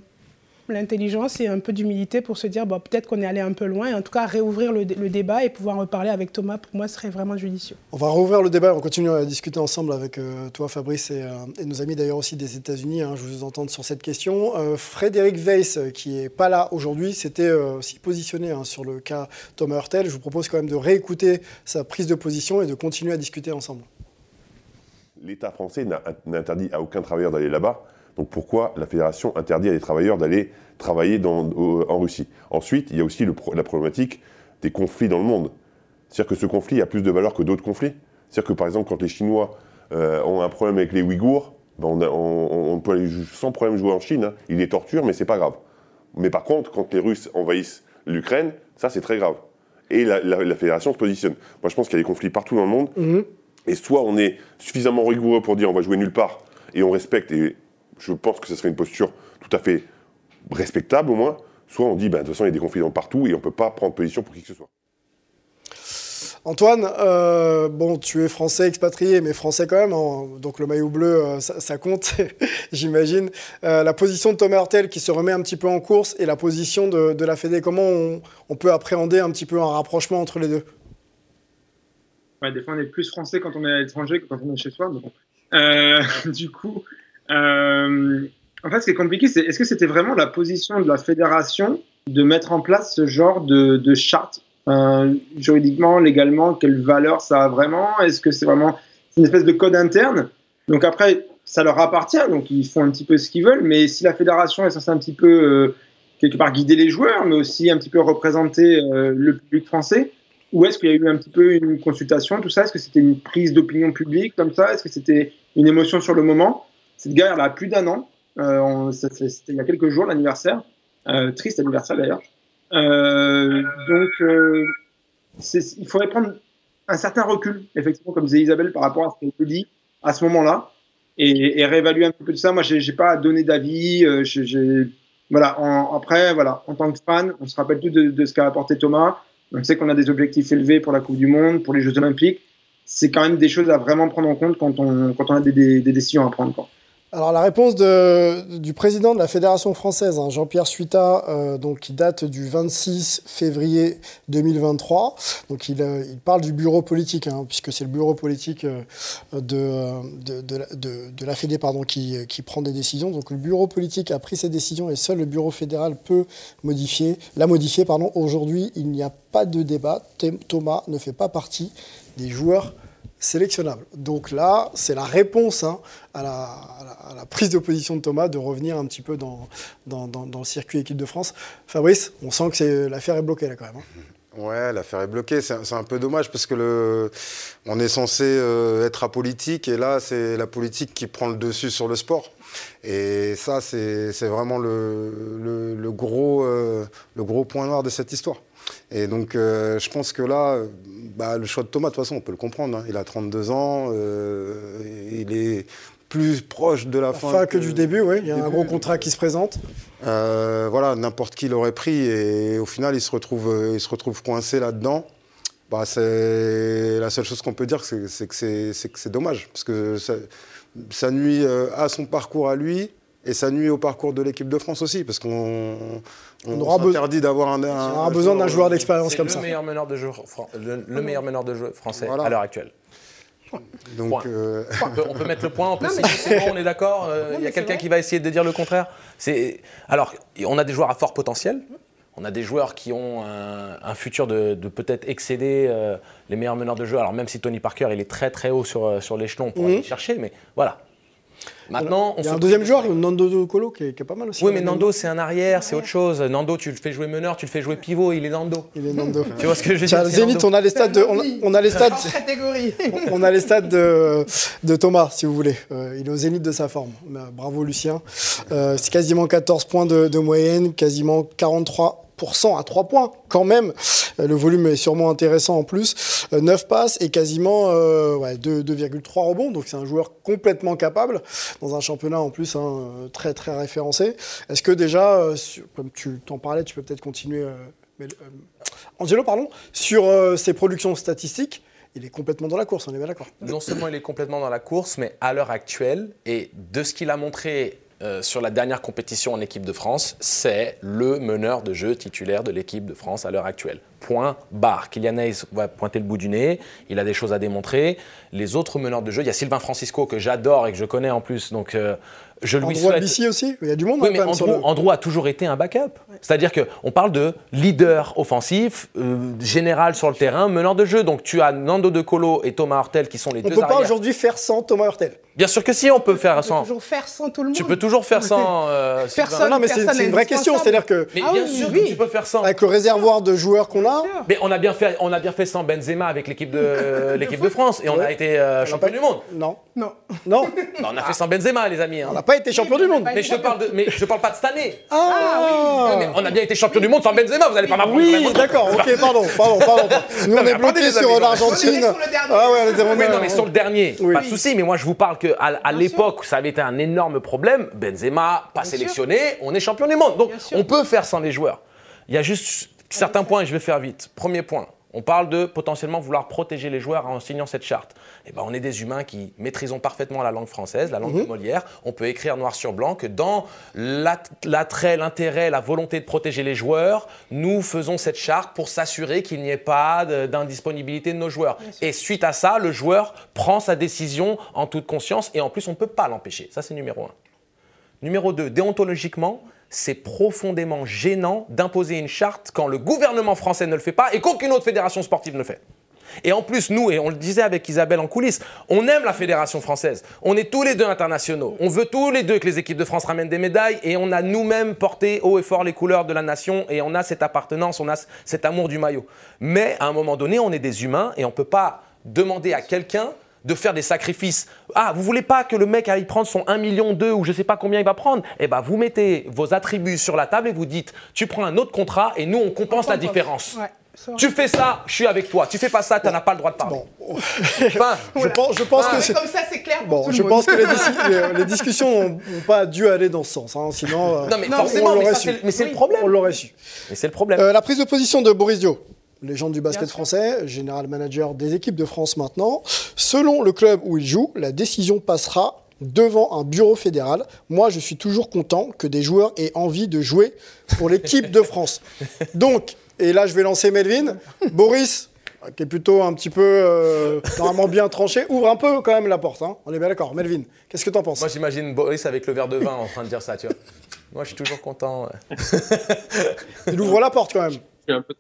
l'intelligence et un peu d'humilité pour se dire bon, peut-être qu'on est allé un peu loin et en tout cas réouvrir le, débat et pouvoir reparler avec Thomas, pour moi, serait vraiment judicieux. On va rouvrir le débat, on continue à discuter ensemble avec euh, toi, Fabrice, et, euh, nos amis d'ailleurs aussi des États-Unis. Hein, je vous entends sur cette question. Frédéric Weiss, qui n'est pas là aujourd'hui, s'était aussi positionné hein, sur le cas Thomas Hurtel. Je vous propose quand même de réécouter sa prise de position et de continuer à discuter ensemble l'État français n'a interdit à aucun travailleur d'aller là-bas. Donc pourquoi la fédération interdit à des travailleurs d'aller travailler en Russie? Ensuite, il y a aussi la problématique des conflits dans le monde. C'est-à-dire que ce conflit a plus de valeur que d'autres conflits. C'est-à-dire que par exemple, quand les Chinois euh, ont un problème avec les Ouïghours, ben, on, peut aller sans problème jouer en Chine. Hein. Il les torture, mais c'est pas grave. Mais par contre, quand les Russes envahissent l'Ukraine, ça c'est très grave. Et la, fédération se positionne. Moi je pense qu'il y a des conflits partout dans le monde. Mhm. Et soit on est suffisamment rigoureux pour dire on va jouer nulle part et on respecte, et je pense que ce serait une posture tout à fait respectable au moins, soit on dit ben, de toute façon il y a des conflits partout et on ne peut pas prendre position pour qui que ce soit. Antoine, euh, bon, tu es français expatrié, mais français quand même, hein. donc le maillot bleu, euh, ça, compte, j'imagine. Euh, la position de Thomas Hurtel qui se remet un petit peu en course et la position de, la Fédé, comment on, peut appréhender un petit peu un rapprochement entre les deux? Des fois, on est plus français quand on est à l'étranger que quand on est chez soi. Euh, du coup, euh, en fait, ce qui est compliqué, c'est est-ce que c'était vraiment la position de la fédération de mettre en place ce genre de, charte juridiquement, légalement, quelle valeur ça a vraiment? Est-ce que c'est vraiment une espèce de code interne? Donc après, ça leur appartient, donc ils font un petit peu ce qu'ils veulent, mais si la fédération est censée un petit peu, euh, quelque part, guider les joueurs, mais aussi un petit peu représenter le public français, ou est-ce qu'il y a eu un petit peu une consultation, tout ça? Est-ce que c'était une prise d'opinion publique comme ça? Est-ce que c'était une émotion sur le moment? Cette guerre, elle a plus d'un an. Euh, c'était il y a quelques jours, l'anniversaire. Euh, triste anniversaire d'ailleurs. Euh, donc, euh, il faudrait prendre un certain recul, effectivement, comme disait Isabelle, par rapport à ce qu'elle dit à ce moment-là, et, et, réévaluer un peu tout ça. Moi, j'ai pas à donner d'avis. voilà. En, après, voilà, en tant que fan, on se rappelle tout de, de ce qu'a apporté Thomas. On sait qu'on a des objectifs élevés pour la Coupe du Monde, pour les Jeux Olympiques. C'est quand même des choses à vraiment prendre en compte quand on, quand on a des, des, décisions à prendre. Quoi. Alors la réponse du président de la Fédération française, hein, Jean-Pierre Suita, euh, qui date du 26 février 2023. Donc il, euh, il parle du bureau politique, hein, puisque c'est le bureau politique euh, de, la Fédé qui, prend des décisions. Donc le bureau politique a pris ses décisions et seul le bureau fédéral peut modifier, la modifier. Aujourd'hui, il n'y a pas de débat. Thomas ne fait pas partie des joueurs sélectionnable. Donc là, c'est la réponse hein, à, la, prise de position de Thomas de revenir un petit peu dans, le circuit équipe de France. Fabrice, on sent que l'affaire est bloquée là quand même. Hein. Ouais, l'affaire est bloquée. C'est un peu dommage parce que on est censé euh, être apolitique et là, c'est la politique qui prend le dessus sur le sport. Et ça, c'est vraiment euh, le gros point noir de cette histoire. Et donc, euh, je pense que là, bah, le choix de Thomas, de toute façon, on peut le comprendre. Hein. Il a 32 ans, euh, il est plus proche de la, fin, que, du début, oui. Il y a un gros contrat qui se présente. Euh, voilà, n'importe qui l'aurait pris et au final, il se retrouve, il se retrouve coincé là-dedans. Bah, c'est la seule chose qu'on peut dire, c'est que c'est dommage parce que ça, ça nuit à son parcours à lui et ça nuit au parcours de l'équipe de France aussi, parce qu'on on, aura interdit d'avoir un, On aura besoin d'un joueur d'expérience comme ça. Meilleur meneur de jeu, le, meilleur meneur de jeu français à l'heure actuelle. Donc, euh, on, peut, mettre le point, on peut c'est bon, on est d'accord. Euh, il y a quelqu'un qui va essayer de dire le contraire. Alors, on a des joueurs à fort potentiel. On a des joueurs qui ont un, futur de, peut-être excéder euh, les meilleurs meneurs de jeu. Alors même si Tony Parker, il est très très haut sur, sur l'échelon pour mhm. aller chercher, mais voilà. Maintenant, il y a un deuxième joueur, Nando Colo, qui est, pas mal aussi. Oui, mais Nando, c'est un arrière, c'est autre chose. Nando, tu le fais jouer meneur, tu le fais jouer pivot, il est Nando. Il est Nando. tu vois ce que je veux dire Zénith, on a les stades de, on, a les stades, on a les stades de, de Thomas, si vous voulez. Euh, il est au zénith de sa forme. Bravo Lucien. Euh, c'est quasiment 14 points de, de moyenne, quasiment 43 à 3 points quand même. Euh, le volume est sûrement intéressant en plus. 9 euh, passes et quasiment 2,3 euh, rebonds. Donc c'est un joueur complètement capable dans un championnat en plus hein, très très référencé. Est-ce que déjà, comme tu t'en parlais, tu peux peut-être continuer. Angelo, pardon, sur ses productions statistiques, il est complètement dans la course, on est bien d'accord. Non seulement il est complètement dans la course, mais à l'heure actuelle, et de ce qu'il a montré euh, sur la dernière compétition en équipe de France, c'est le meneur de jeu titulaire de l'équipe de France à l'heure actuelle. Point barre. Kylian Hayes va pointer le bout du nez, il a des choses à démontrer. Les autres meneurs de jeu, il y a Sylvain Francisco que j'adore et que je connais en plus, donc euh, je lui Andrew souhaite. aussi, il y a du monde. Oui, hein, mais Andrew, a toujours été un backup. C'est-à-dire qu'on parle de leader offensif, euh, général sur le terrain, meneur de jeu. Donc tu as Nando De Colo et Thomas Hurtel qui sont les deux. On ne peut pas aujourd'hui faire sans Thomas Hurtel. Bien sûr que si, on peut faire sans. Tu peux toujours faire sans tout le monde. Tu peux toujours faire sans. Euh, personne. Non, mais c'est une vraie question. C'est-à-dire que. Mais ah bien sûr que tu peux faire sans. Avec le réservoir de joueurs qu'on a. Mais on a bien fait, on a bien fait sans Benzema avec l'équipe de l'équipe de France et on a été euh, champion du monde. Non. Non. Non. on a fait sans Benzema, les amis. Hein. On n'a pas été champion du monde. Mais je te parle de, mais je parle pas de cette année. Ah, ah oui. on a bien été champion du monde sans Benzema. Vous allez pas m'apprendre. Oui, d'accord. Ok, pardon, pardon, pardon. Nous on est bloqué sur l'Argentine. Ah ouais, non, mais sur le dernier, pas de souci. Mais moi, je vous parle que à l'époque ça avait été un énorme problème. Benzema, pas sélectionné, on est champion du monde. Donc, on peut faire sans les joueurs. Il y a juste certains points et je vais faire vite. Premier point, on parle de potentiellement vouloir protéger les joueurs en signant cette charte. Eh ben, on est des humains qui maîtrisons parfaitement la langue française, la langue de mhm. Molière. On peut écrire noir sur blanc que dans l'attrait, l'intérêt, la volonté de protéger les joueurs, nous faisons cette charte pour s'assurer qu'il n'y ait pas d'indisponibilité de nos joueurs. Et suite à ça, le joueur prend sa décision en toute conscience et en plus, on ne peut pas l'empêcher. Ça, c'est numéro un. Numéro deux, déontologiquement, c'est profondément gênant d'imposer une charte quand le gouvernement français ne le fait pas et qu'aucune autre fédération sportive ne le fait. Et en plus, nous, et on le disait avec Isabelle en coulisses, on aime la fédération française. On est tous les deux internationaux. On veut tous les deux que les équipes de France ramènent des médailles et on a nous-mêmes porté haut et fort les couleurs de la nation et on a cette appartenance, on a cet amour du maillot. Mais à un moment donné, on est des humains et on ne peut pas demander à quelqu'un de faire des sacrifices. Ah, vous voulez pas que le mec aille prendre son 1 million 2 ou je sais pas combien il va prendre? Eh ben, vous mettez vos attributs sur la table et vous dites, tu prends un autre contrat et nous on compense la différence. Tu fais ça, je suis avec toi. Tu fais pas ça, tu n'as pas le droit de parler. Enfin, je pense, je pense que comme ça, c'est clair. Pour bon, je pense que les, discussions n'ont pas dû aller dans ce sens. Hein, sinon, non, mais forcément, mais c'est le problème. On l'aurait su. Mais c'est le problème. Euh, la prise de position de Boris Dio légende du basket français, général manager des équipes de France maintenant. Selon le club où il joue, la décision passera devant un bureau fédéral. Moi, je suis toujours content que des joueurs aient envie de jouer pour l'équipe de France. Donc, et là, je vais lancer Melvin. Boris, qui est plutôt un petit peu euh, normalement bien tranché, ouvre un peu quand même la porte. Hein. On est bien d'accord. Melvin, qu'est-ce que tu en penses? Moi, j'imagine Boris avec le verre de vin en train de dire ça, tu vois. Moi, je suis toujours content. Il ouvre la porte quand même. Je suis un peu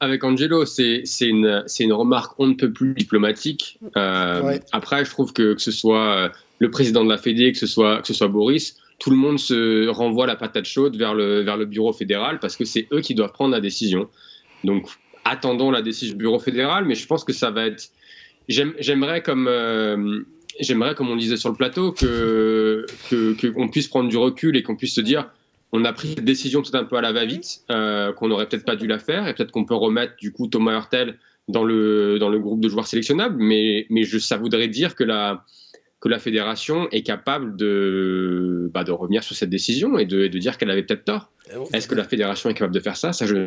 avec Angelo, c'est une, une, remarque on ne peut plus diplomatique. Euh, après, je trouve que que ce soit euh, le président de la Fédé, que ce soit, que ce soit Boris, tout le monde se renvoie la patate chaude vers le, vers le bureau fédéral parce que c'est eux qui doivent prendre la décision. Donc, attendons la décision du bureau fédéral, mais je pense que ça va être. J'aimerais, comme, euh, j'aimerais, comme on disait sur le plateau, que qu'on puisse prendre du recul et qu'on puisse se dire on a pris cette décision tout un peu à la va-vite, euh, qu'on n'aurait peut-être pas dû la faire, et peut-être qu'on peut remettre du coup Thomas Hurtel dans le, dans le groupe de joueurs sélectionnables, mais, mais je, ça voudrait dire que la, que la fédération est capable de, bah, de revenir sur cette décision et de, de dire qu'elle avait peut-être tort. Est-ce que la fédération est capable de faire ça? Ça, je,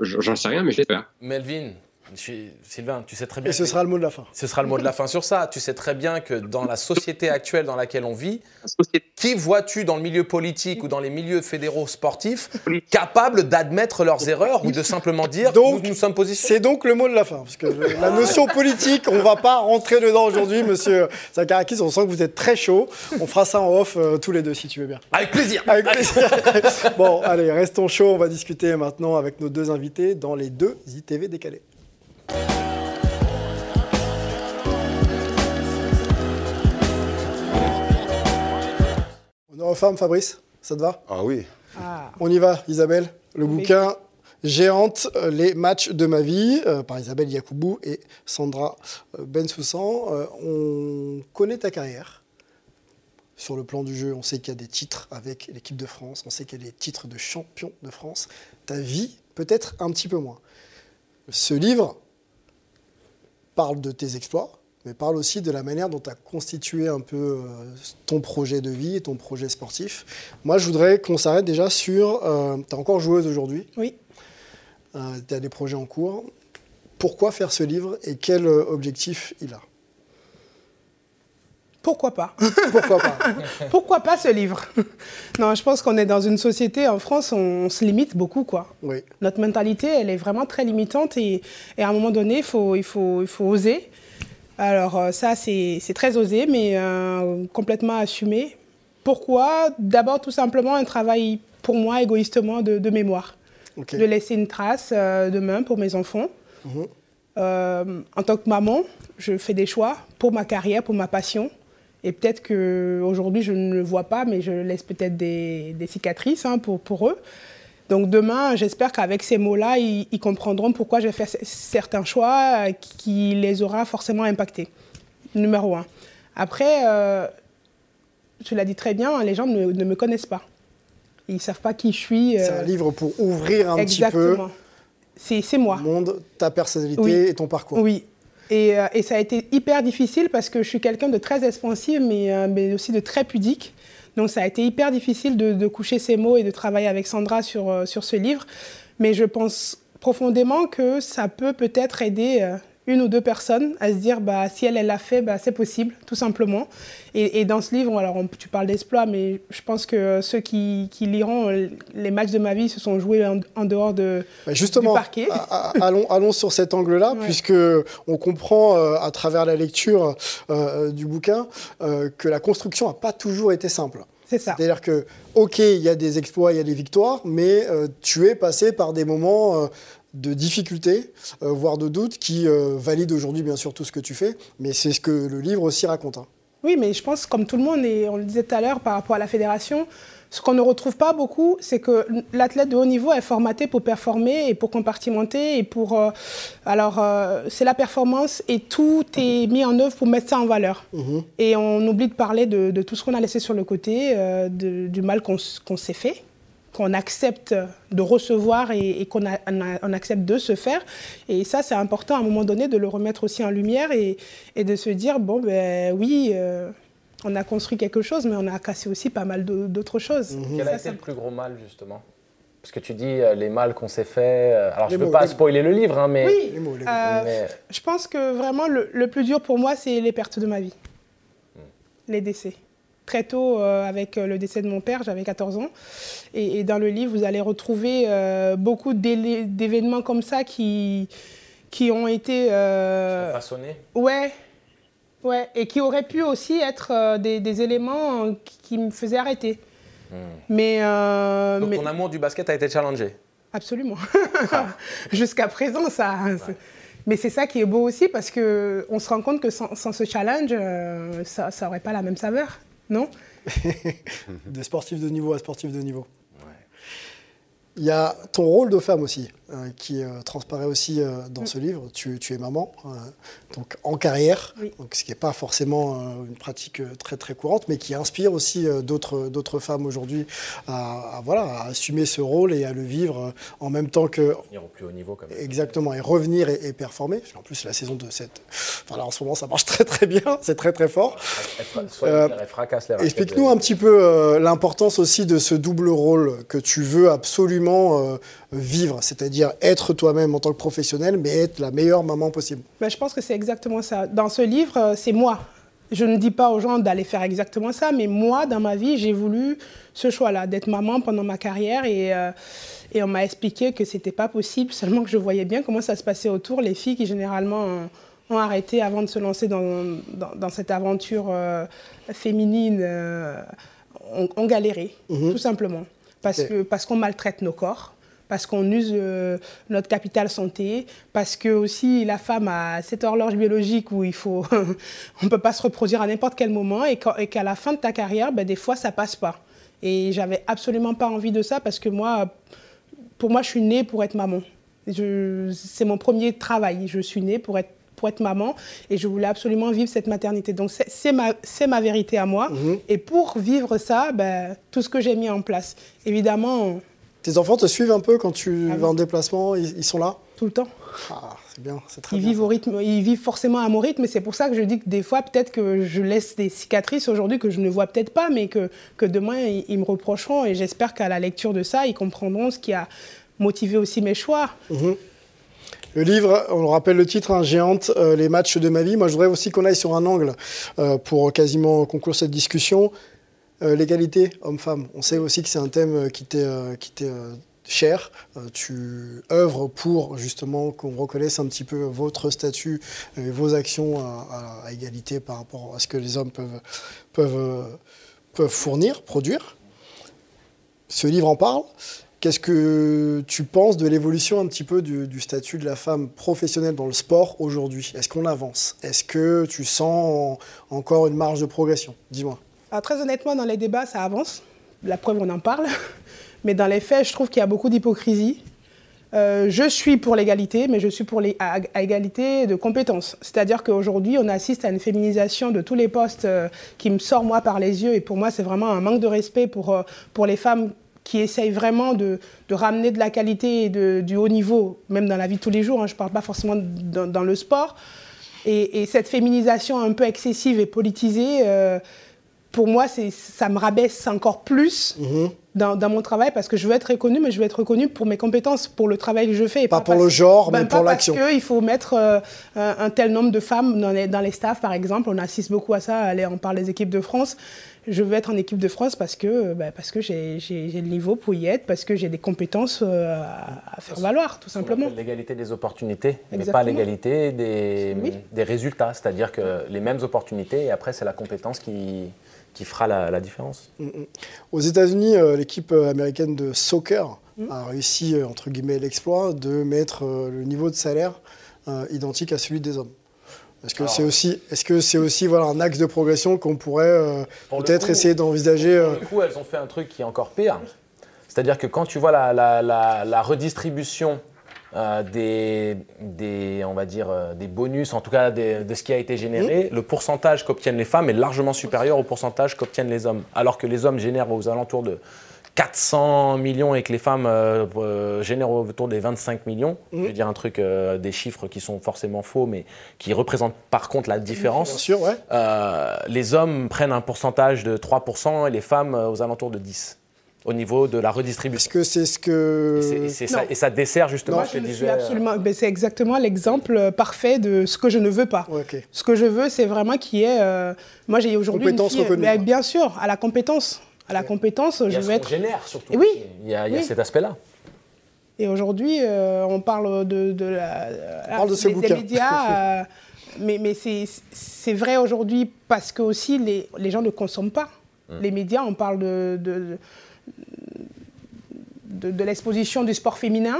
j'en sais rien, mais je l'espère. Melvin, Sylvain, tu sais très bien. Et ce sera le mot de la fin. Ce sera le mot de la fin sur ça. Tu sais très bien que dans la société actuelle dans laquelle on vit, qui vois-tu dans le milieu politique ou dans les milieux fédéraux sportifs capable d'admettre leurs erreurs ou de simplement dire donc, nous, nous sommes positionnés C'est donc le mot de la fin. Parce que la notion politique, on ne va pas rentrer dedans aujourd'hui, monsieur Zakarakis. On sent que vous êtes très chaud. On fera ça en off euh, tous les deux si tu veux bien. Avec plaisir. Avec plaisir. bon, allez, restons chauds. On va discuter maintenant avec nos deux invités dans les deux ITV décalés. Aux femmes, Fabrice, ça te va? Ah oui. Ah. On y va, Isabelle. Le bouquin Géante, les matchs de ma vie, euh, par Isabelle Yacoubou et Sandra euh, Bensoussan. Euh, on connaît ta carrière. Sur le plan du jeu, on sait qu'il y a des titres avec l'équipe de France, on sait qu'il y a des titres de champion de France. Ta vie, peut-être un petit peu moins. Ce livre parle de tes exploits, mais parle aussi de la manière dont tu as constitué un peu euh, ton projet de vie et ton projet sportif. Moi, je voudrais qu'on s'arrête déjà sur... tu es encore joueuse aujourd'hui Oui. tu as des projets en cours. Pourquoi faire ce livre et quel euh, objectif il a? Pourquoi pas? Pourquoi pas? Pourquoi pas ce livre? Non, je pense qu'on est dans une société, en France, on, on se limite beaucoup, quoi. Oui. Notre mentalité, elle est vraiment très limitante et, et à un moment donné, il faut, il faut, il faut oser. Alors euh, ça, c'est très osé, mais euh, complètement assumé. Pourquoi? D'abord, tout simplement, un travail, pour moi, égoïstement, de, de mémoire. De laisser une trace euh, demain pour mes enfants. Mhm. Euh, en tant que maman, je fais des choix pour ma carrière, pour ma passion. Et peut-être qu'aujourd'hui, je ne le vois pas, mais je laisse peut-être des, des cicatrices hein, pour, pour eux. Donc demain, j'espère qu'avec ces mots-là, ils, ils comprendront pourquoi j'ai fait certains choix euh, qui les aura forcément impactés. Numéro un. Après, euh, tu l'as dit très bien, les gens ne, ne me connaissent pas. Ils ne savent pas qui je suis. C'est euh, un livre pour ouvrir un Exactement. C'est c'est moi. petit peu le monde, ta personnalité Oui. et ton parcours. Oui. Et, euh, et ça a été hyper difficile parce que je suis quelqu'un de très expansif, mais, mais aussi de très pudique. Donc ça a été hyper difficile de, de coucher ces mots et de travailler avec Sandra sur, euh, sur ce livre. Mais je pense profondément que ça peut peut-être aider euh, une ou deux personnes à se dire bah, si elle elle l'a fait, bah, c'est possible, tout simplement. Et, et dans ce livre, alors on- tu parles d'exploit, mais je pense que ceux qui, qui liront euh, les matchs de ma vie se sont joués en, en dehors de, Bah, Justement, du parquet. allons, allons sur cet angle-là, Ouais. puisque on comprend euh, à travers la lecture euh, du bouquin euh, que la construction n'a pas toujours été simple. C'est ça. C'est-à-dire que, ok, il y a des exploits, il y a des victoires, mais euh, tu es passé par des moments euh, de difficulté, euh, voire de doute, qui euh, valident aujourd'hui bien sûr tout ce que tu fais, mais c'est ce que le livre aussi raconte. hein. Oui, mais je pense, comme tout le monde, et on le disait tout à l'heure par rapport à la fédération, ce qu'on ne retrouve pas beaucoup, c'est que l'athlète de haut niveau est formaté pour performer et pour compartimenter et pour. euh, alors, euh, c'est la performance et tout est mis en œuvre pour mettre ça en valeur. Et on oublie de parler de, de tout ce qu'on a laissé sur le côté, euh, de- du mal qu'on s'est fait qu'on accepte de recevoir et, et qu'on a- on accepte de se faire. Et ça, c'est important à un moment donné de le remettre aussi en lumière et, et de se dire, bon, ben oui, euh, on a construit quelque chose, mais on a cassé aussi pas mal d'autres choses. Quel Ça, a été ça- le plus gros mal, justement? Parce que tu dis euh, les mal qu'on s'est fait. euh, alors, Les je ne peux pas spoiler le livre, hein, mais. Oui, Les mots, les mots. euh, mais- je pense que vraiment le, le plus dur pour moi, c'est les pertes de ma vie. Les décès. Très tôt, euh, avec euh, le décès de mon père, j'avais 14 ans. Et, et dans le livre, vous allez retrouver euh, beaucoup d'événements comme ça qui, qui ont été... euh, façonné. Ouais, ouais, et qui auraient pu aussi être des, des éléments qui, qui me faisaient arrêter. Mais, euh, Donc, mais- ton amour du basket a été challengé. absolument. Jusqu'à présent, ça. Mais c'est ça qui est beau aussi parce que on se rend compte que sans, sans ce challenge, euh, ça, ça aurait pas la même saveur, non de sportif de niveau à sportif de niveau. Il y a ton rôle de femme aussi, euh, qui euh, transparaît aussi euh, dans ce livre. Tu, tu es maman, euh, donc en carrière, Oui. donc, ce qui n'est pas forcément euh, une pratique très très courante, mais qui inspire aussi euh, d'autres d'autres femmes aujourd'hui à, à, voilà, à assumer ce rôle et à le vivre euh, en même temps que Venir au plus haut niveau, comme Exactement, et revenir et, et performer. Parce qu'en plus, la saison de cette. Enfin, là, en ce moment, ça marche très très bien, c'est très très fort. Euh, Explique-nous un petit peu euh, l'importance aussi de ce double rôle que tu veux absolument euh, vivre, c'est-à-dire c'est-à-dire être toi-même en tant que professionnel, mais être la meilleure maman possible. Mais je pense que c'est exactement ça. Dans ce livre, euh, c'est moi. Je ne dis pas aux gens d'aller faire exactement ça, mais moi, dans ma vie, j'ai voulu ce choix-là, d'être maman pendant ma carrière et, euh, et on m'a expliqué que c'était pas possible, seulement que je voyais bien comment ça se passait autour. Les filles qui généralement ont, arrêté avant de se lancer dans, dans, cette aventure euh, féminine ont, galéré, mhm. tout simplement, parce qu'on maltraite nos corps parce qu'on use euh, notre capital santé, parce que aussi la femme a cette horloge biologique où il faut, on peut pas se reproduire à n'importe quel moment et qu'à la fin de ta carrière, ben, des fois ça passe pas. Et j'avais absolument pas envie de ça parce que moi, pour moi, je suis née pour être maman. C'est mon premier travail. Je suis née pour être pour être maman et je voulais absolument vivre cette maternité. Donc c'est ma, ma vérité à moi. Mhm. Et pour vivre ça, ben, tout ce que j'ai mis en place. Évidemment, tes enfants te suivent un peu quand tu ah vas en déplacement ils, sont là Tout le temps. Ah, c'est bien, c'est très ils bien. Vivent au rythme, ils vivent forcément à mon rythme, et c'est pour ça que je dis que des fois, peut-être que je laisse des cicatrices aujourd'hui que je ne vois peut-être pas, mais que, que demain, ils, me reprocheront, et j'espère qu'à la lecture de ça, ils comprendront ce qui a motivé aussi mes choix. Mhm. Le livre, on le rappelle le titre, hein, Géante, euh, les matchs de ma vie. Moi, je voudrais aussi qu'on aille sur un angle euh, pour quasiment conclure cette discussion. Euh, l'égalité homme-femme, on sait aussi que c'est un thème euh, qui t'est euh, cher. tu œuvres pour justement qu'on reconnaisse un petit peu votre statut et vos actions à, égalité par rapport à ce que les hommes peuvent, fournir, produire. Ce livre en parle. Qu'est-ce que tu penses de l'évolution un petit peu du, statut de la femme professionnelle dans le sport aujourd'hui? Est-ce qu'on avance? Est-ce que tu sens encore une marge de progression? Dis-moi. Très honnêtement, dans les débats, ça avance. La preuve, on en parle. Mais dans les faits, je trouve qu'il y a beaucoup d'hypocrisie. Euh, je suis pour l'égalité, mais je suis pour les, à, égalité de compétences. C'est-à-dire qu'aujourd'hui, on assiste à une féminisation de tous les postes euh, qui me sort moi par les yeux. Et pour moi, c'est vraiment un manque de respect pour, euh, pour les femmes qui essayent vraiment de, de ramener de la qualité et de, du haut niveau, même dans la vie de tous les jours. Hein. je ne parle pas forcément dans, le sport. Et, cette féminisation un peu excessive et politisée pour moi, ça me rabaisse encore plus mhm. dans, mon travail parce que je veux être reconnue, mais je veux être reconnue pour mes compétences, pour le travail que je fais. pas, pour le genre, ben, mais pour l'action. Parce qu'il faut mettre euh, un, tel nombre de femmes dans les, dans les staffs, par exemple. On assiste beaucoup à ça. Allez, on parle des équipes de France. Je veux être en équipe de France parce que, ben, parce que j'ai le niveau pour y être, parce que j'ai des compétences euh, à, faire valoir, tout simplement. L'égalité des opportunités, mais pas l'égalité des, des résultats. C'est-à-dire que les mêmes opportunités, et après, c'est la compétence qui qui fera la, différence. Mm, mm. Aux États-Unis, euh, l'équipe euh, américaine de soccer mm. a réussi, euh, entre guillemets, l'exploit de mettre le niveau de salaire identique à celui des hommes. Est-ce que c'est aussi, est-ce que c'est aussi voilà, un axe de progression qu'on pourrait peut-être essayer d'envisager Du coup, elles ont fait un truc qui est encore pire. C'est-à-dire que quand tu vois la, la redistribution euh, des, des, on va dire, euh, des bonus, en tout cas de ce qui a été généré, le pourcentage qu'obtiennent les femmes est largement supérieur au pourcentage qu'obtiennent les hommes. Alors que les hommes génèrent aux alentours de 400 millions et que les femmes euh, génèrent autour des 25 millions. Je vais dire un truc, des chiffres qui sont forcément faux, mais qui représentent par contre la différence. Bien sûr, ouais. les hommes prennent un pourcentage de 3% et les femmes aux alentours de 10% au niveau de la redistribution. Est-ce que c'est ce que... Et, ça, et ça, dessert justement, je, disais... Absolument, ben, c'est exactement l'exemple parfait de ce que je ne veux pas. Ce que je veux, c'est vraiment qu'il y ait... Euh, moi, j'ai aujourd'hui une fille... Ben, bien sûr, à la compétence. À la compétence, je vais être... génère surtout. oui. Il y a, cet aspect-là. Et aujourd'hui, euh, on parle de, de la, on parle de ce des, médias, euh, mais, mais c'est vrai aujourd'hui parce que aussi les, les gens ne consomment pas. Hum. Les médias, on parle de, de de, l'exposition du sport féminin,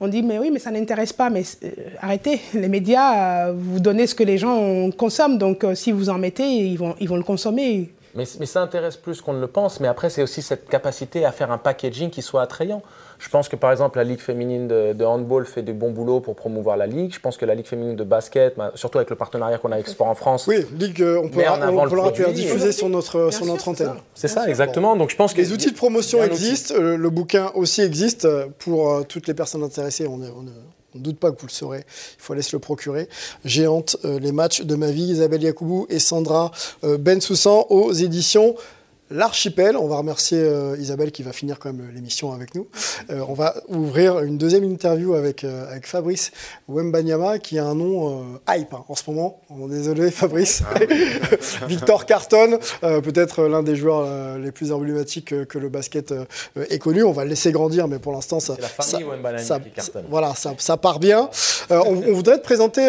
on dit mais oui, mais ça n'intéresse pas. Mais euh, arrêtez, les médias, euh, vous donnez ce que les gens consomment. Donc euh, si vous en mettez, ils vont, ils vont le consommer. Mais, mais ça intéresse plus qu'on ne le pense. Mais après, c'est aussi cette capacité à faire un packaging qui soit attrayant. Je pense que par exemple la Ligue féminine de, handball fait du bon boulot pour promouvoir la Ligue. Je pense que la Ligue féminine de basket, bah, surtout avec le partenariat qu'on a avec Sport en France. Oui, Ligue, euh, on peut, on, diffuser sur notre, sur notre antenne. C'est ça, exactement. Donc je pense que les outils de promotion existent. Euh, le, bouquin aussi existe pour euh, toutes les personnes intéressées. On, ne doute pas que vous le saurez. Il faut aller se le procurer. Géante, les matchs de ma vie. Isabelle Yacoubou et Sandra Bensoussan aux éditions l'archipel. On va remercier euh, Isabelle qui va finir quand même l'émission avec nous. Euh, on va ouvrir une deuxième interview avec, euh, avec Fabrice Wembanyama qui a un nom hype hein, en ce moment. Est désolé Fabrice. Ah Victor Carton, peut-être l'un des joueurs les plus emblématiques que le basket ait connu. On va le laisser grandir, mais pour l'instant ça, ça, ça, voilà, ça, ça, part bien. on, on, voudrait te présenter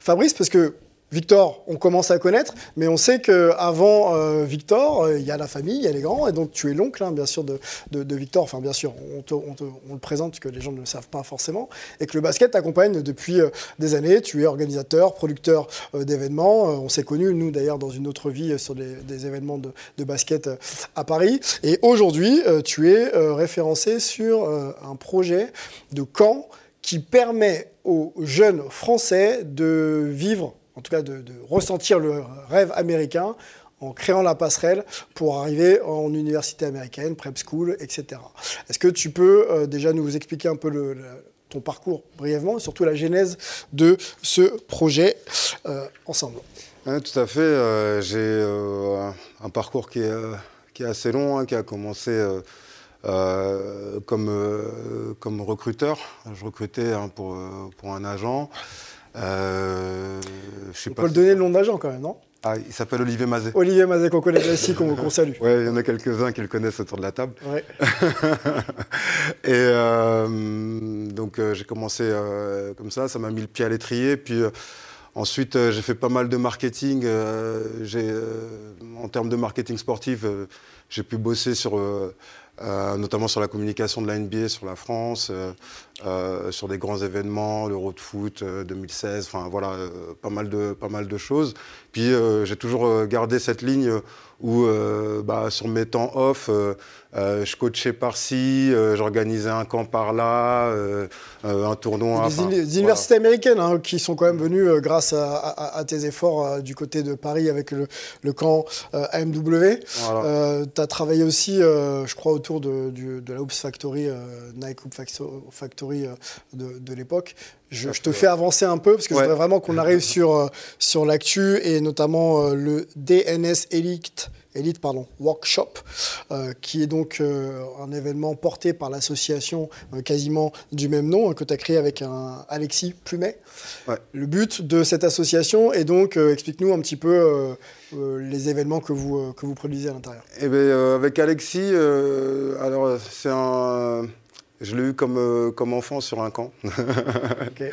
Fabrice parce que Victor, on commence à connaître, mais on sait qu'avant euh, Victor, euh, il y a la famille, il y a les grands, et donc tu es l'oncle, hein, bien sûr, de, Victor. Enfin, bien sûr, on, le présente, que les gens ne le savent pas forcément, et que le basket t'accompagne depuis euh, des années. Tu es organisateur, producteur d'événements. on s'est connus, nous d'ailleurs, dans une autre vie, sur des, événements de, de, basket à Paris. Et aujourd'hui, tu es référencé sur un projet de camp qui permet aux jeunes Français de vivre en tout cas de, ressentir le rêve américain en créant la passerelle pour arriver en université américaine, prep school, etc. Est-ce que tu peux euh, déjà nous expliquer un peu ton parcours brièvement et surtout la genèse de ce projet euh, ensemble? Tout à fait. Euh, j'ai un parcours qui est, qui est assez long, hein, qui a commencé comme, comme recruteur. Je recrutais hein, pour, pour un agent. Euh, je On peut le donner le nom d'agent quand même, non? Ah, il s'appelle Olivier Mazet. Olivier Mazet, qu'on connaît ici, qu'on salue. Oui, il y en a quelques-uns qui le connaissent autour de la table. Ouais. et euh, donc, euh, j'ai commencé comme ça, ça m'a mis le pied à l'étrier. Puis ensuite, j'ai fait pas mal de marketing. en termes de marketing sportif, j'ai pu bosser sur euh, notamment sur la communication de la NBA sur la France, euh, euh, sur des grands événements, l'Euro de foot 2016, enfin voilà, pas, mal de, pas mal de choses. Puis j'ai toujours gardé cette ligne où bah, sur mes temps off, euh, je coachais par-ci, euh, j'organisais un camp par-là, euh, un tournoi. Des, universités américaines hein, qui sont quand même venues grâce à, tes efforts du côté de Paris avec le, camp AMW. tu as travaillé aussi, je crois, autour de, la Hoops Factory, Nike Hoops Factory de, l'époque. Je, te fais avancer un peu parce que je voudrais vraiment qu'on arrive sur, sur l'actu et notamment le DNS Elite Elite pardon, Workshop, euh, qui est donc euh, un événement porté par l'association euh, quasiment du même nom, que tu as créé avec un Alexis Plumet. Le but de cette association est donc, explique-nous un petit peu les événements que vous, que vous produisez à l'intérieur. Eh bien, avec Alexis, alors c'est un... Je l'ai eu comme, comme enfant sur un camp. ok.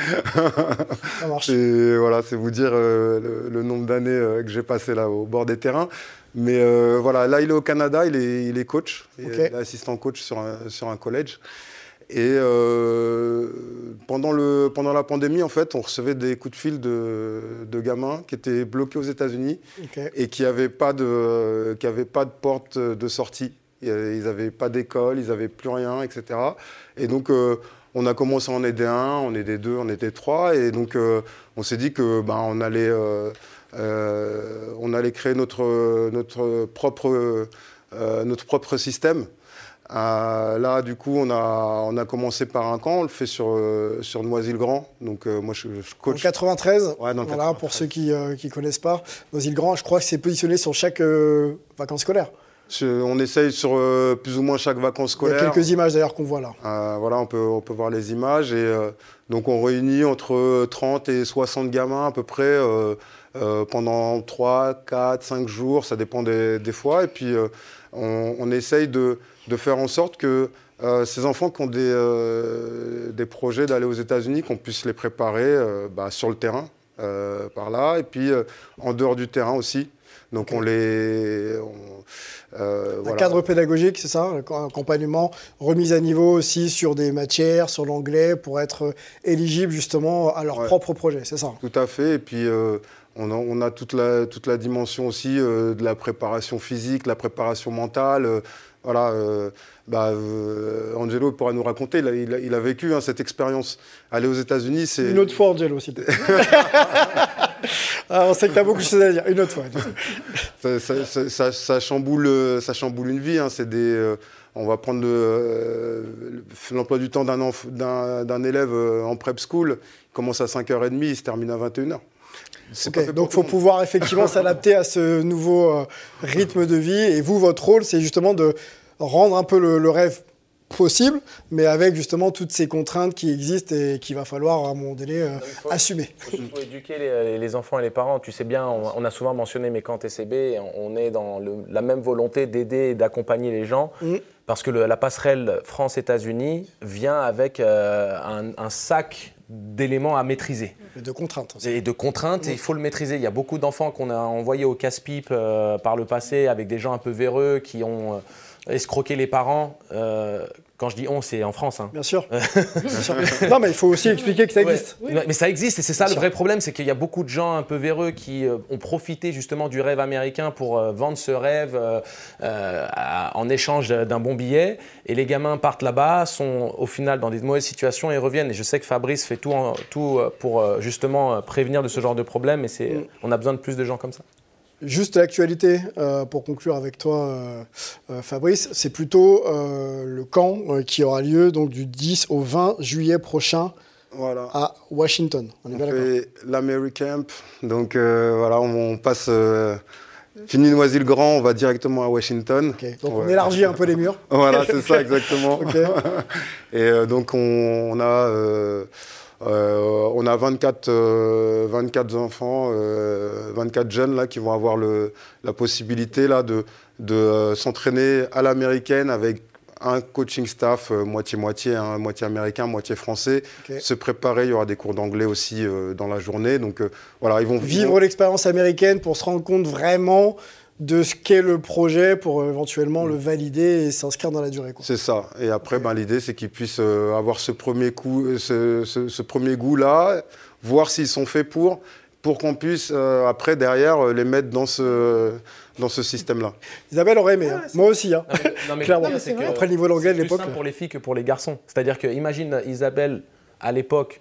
Ça marche. Et voilà, c'est vous dire le, le, nombre d'années que j'ai passé là au bord des terrains. Mais euh, voilà, là, il est au Canada, il est, il est coach, il est assistant coach sur un, sur un collège. Et euh, pendant, le, pendant la pandémie, en fait, on recevait des coups de fil de, de gamins qui étaient bloqués aux États-Unis et qui n'avaient pas, de, pas de porte de sortie. Ils n'avaient pas d'école, ils n'avaient plus rien, etc. Et donc, euh, on a commencé à en aider un, on aidait deux, on était trois. Et donc, on s'est dit que ben, on allait euh, on allait créer notre, notre, propre, euh, notre propre système. Euh, là, du coup, on a, on a commencé par un camp, on le fait sur, sur Noisy-le-Grand. Donc, moi, je, coach. En 93, voilà, pour ceux qui ne connaissent pas, Noisy-le-Grand, je crois que c'est positionné sur chaque vacances scolaires. On essaye sur plus ou moins chaque vacances scolaires. Il y a quelques images d'ailleurs qu'on voit là. voilà, on peut, on peut voir les images. Et donc on réunit entre 30 et 60 gamins à peu près euh, pendant 3, 4, 5 jours, ça dépend des, fois. Et puis euh, on, essaye de, faire en sorte que euh, ces enfants qui ont des, des projets d'aller aux États-Unis, qu'on puisse les préparer bah, sur le terrain, par là, et puis en dehors du terrain aussi. Donc on les... un cadre pédagogique, c'est ça Un accompagnement, remise à niveau aussi sur des matières, sur l'anglais, pour être éligible justement à leur propre projet, c'est ça? Tout à fait. Et puis on a, toute, la, toute, la, dimension aussi euh, de la préparation physique, la préparation mentale. Euh, voilà, euh, bah, Angelo pourra nous raconter, il a, vécu hein, cette expérience. Aller aux États-Unis, c'est. Une autre fois, Angelo, plaît. ah, on sait que tu as beaucoup de choses à dire. Une autre fois. ça, chamboule, ça chamboule une vie. Hein. c'est des on va prendre l'emploi du temps d'un élève en prep school, il commence à 5h30, il se termine à 21h. donc il faut pouvoir effectivement s'adapter à ce nouveau euh, rythme de vie. Et vous, votre rôle, c'est justement de rendre un peu le, rêve possible, mais avec justement toutes ces contraintes qui existent et qu'il va falloir à un moment donné euh, assumer. Il faut éduquer les, enfants et les parents. Tu sais bien, on, a souvent mentionné mes camps TCB, on est dans la même volonté d'aider et d'accompagner les gens. Mm. Parce que la passerelle France-États-Unis vient avec euh, un, sac d'éléments à maîtriser. Et de contraintes. Et de contraintes, et il faut le maîtriser. Il y a beaucoup d'enfants qu'on a envoyés au casse-pipe euh, par le passé avec des gens un peu véreux qui ont euh, escroqué les parents. Quand je dis on, c'est en France. Hein. Bien, sûr. non, mais il faut aussi expliquer que ça existe. Mais ça existe et c'est ça le vrai problème, c'est qu'il y a beaucoup de gens un peu véreux qui euh, ont profité justement du rêve américain pour euh, vendre ce rêve euh, en échange d'un bon billet. Et les gamins partent là-bas, sont au final dans des mauvaises situations et reviennent. Et je sais que Fabrice fait tout, tout pour justement prévenir de ce genre de problème. Et c'est, mm. on a besoin de plus de gens comme ça. Juste l'actualité, euh, pour conclure avec toi, euh, euh, Fabrice, c'est plutôt le camp qui aura lieu donc, du 10 au 20 juillet prochain voilà. à Washington. On, fait l'Americamp, donc voilà, on, passe... Fini Noisy-le-Grand, on va directement à Washington. Donc on élargit un peu les murs. voilà, c'est ça exactement. Et donc on, on a on a 24, 24 euh, enfants, 24 euh, jeunes là, qui vont avoir le, la possibilité là, de, de s'entraîner à l'américaine avec un coaching staff moitié-moitié, hein, moitié américain, moitié français. Se préparer, il y aura des cours d'anglais aussi dans la journée. Donc voilà, ils vont vivre l'expérience américaine pour se rendre compte vraiment de ce qu'est le projet pour euh, éventuellement le valider et s'inscrire dans la durée. C'est ça. Et après, ben, l'idée, c'est qu'ils puissent euh, avoir ce premier, coup, euh, ce, premier goût-là, voir s'ils sont faits pour, pour qu'on puisse, après, derrière, les mettre dans ce, dans ce système-là. Isabelle aurait aimé, hein. moi aussi, hein. clairement. après le niveau d'anglais de l'époque. C'est pour les filles que pour les garçons. C'est-à-dire que, imagine Isabelle, à l'époque,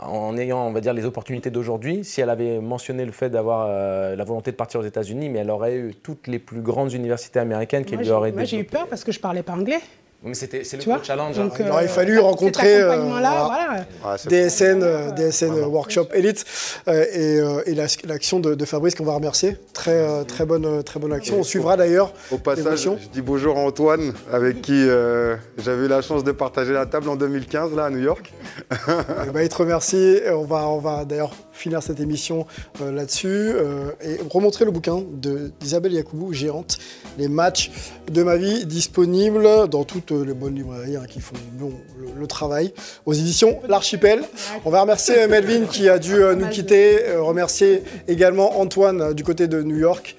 en ayant, on va dire, les opportunités d'aujourd'hui, si elle avait mentionné le fait d'avoir euh, la volonté de partir aux États-Unis, mais elle aurait eu toutes les plus grandes universités américaines qui lui auraient Moi, j'ai eu peur parce que je parlais pas anglais. Mais c'était c'est le challenge. Hein. il aurait fallu rencontrer euh, voilà. DSN, euh, DSN Workshop Elite et, et l'action de, Fabrice qu'on va remercier. Très, très, bonne, très bonne action. On suivra d'ailleurs. Au passage, je dis bonjour à Antoine, avec qui j'avais eu la chance de partager la table en 2015 là à New York. Eh ben, il te remercie. On va, on va d'ailleurs finir cette émission là-dessus et remontrer le bouquin d'Isabelle Yacoubou, géante, les matchs de ma vie disponibles dans toutes les bonnes librairies hein, qui font le, travail. Aux éditions L'Archipel. On va remercier euh, Melvin qui a dû euh, nous quitter. Euh, remercier également Antoine du côté de New York.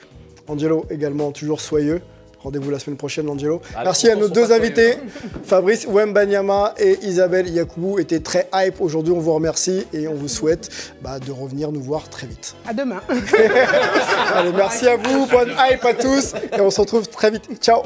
Angelo également toujours soyeux. Rendez-vous la semaine prochaine, Angelo. Merci à nos deux invités, Fabrice Wembanyama et Isabelle Yakoubou. étaient très hype aujourd'hui. On vous remercie et on vous souhaite bah, de revenir nous voir très vite. À demain. Allez, merci à vous. Bonne hype à tous. Et on se retrouve très vite. Ciao.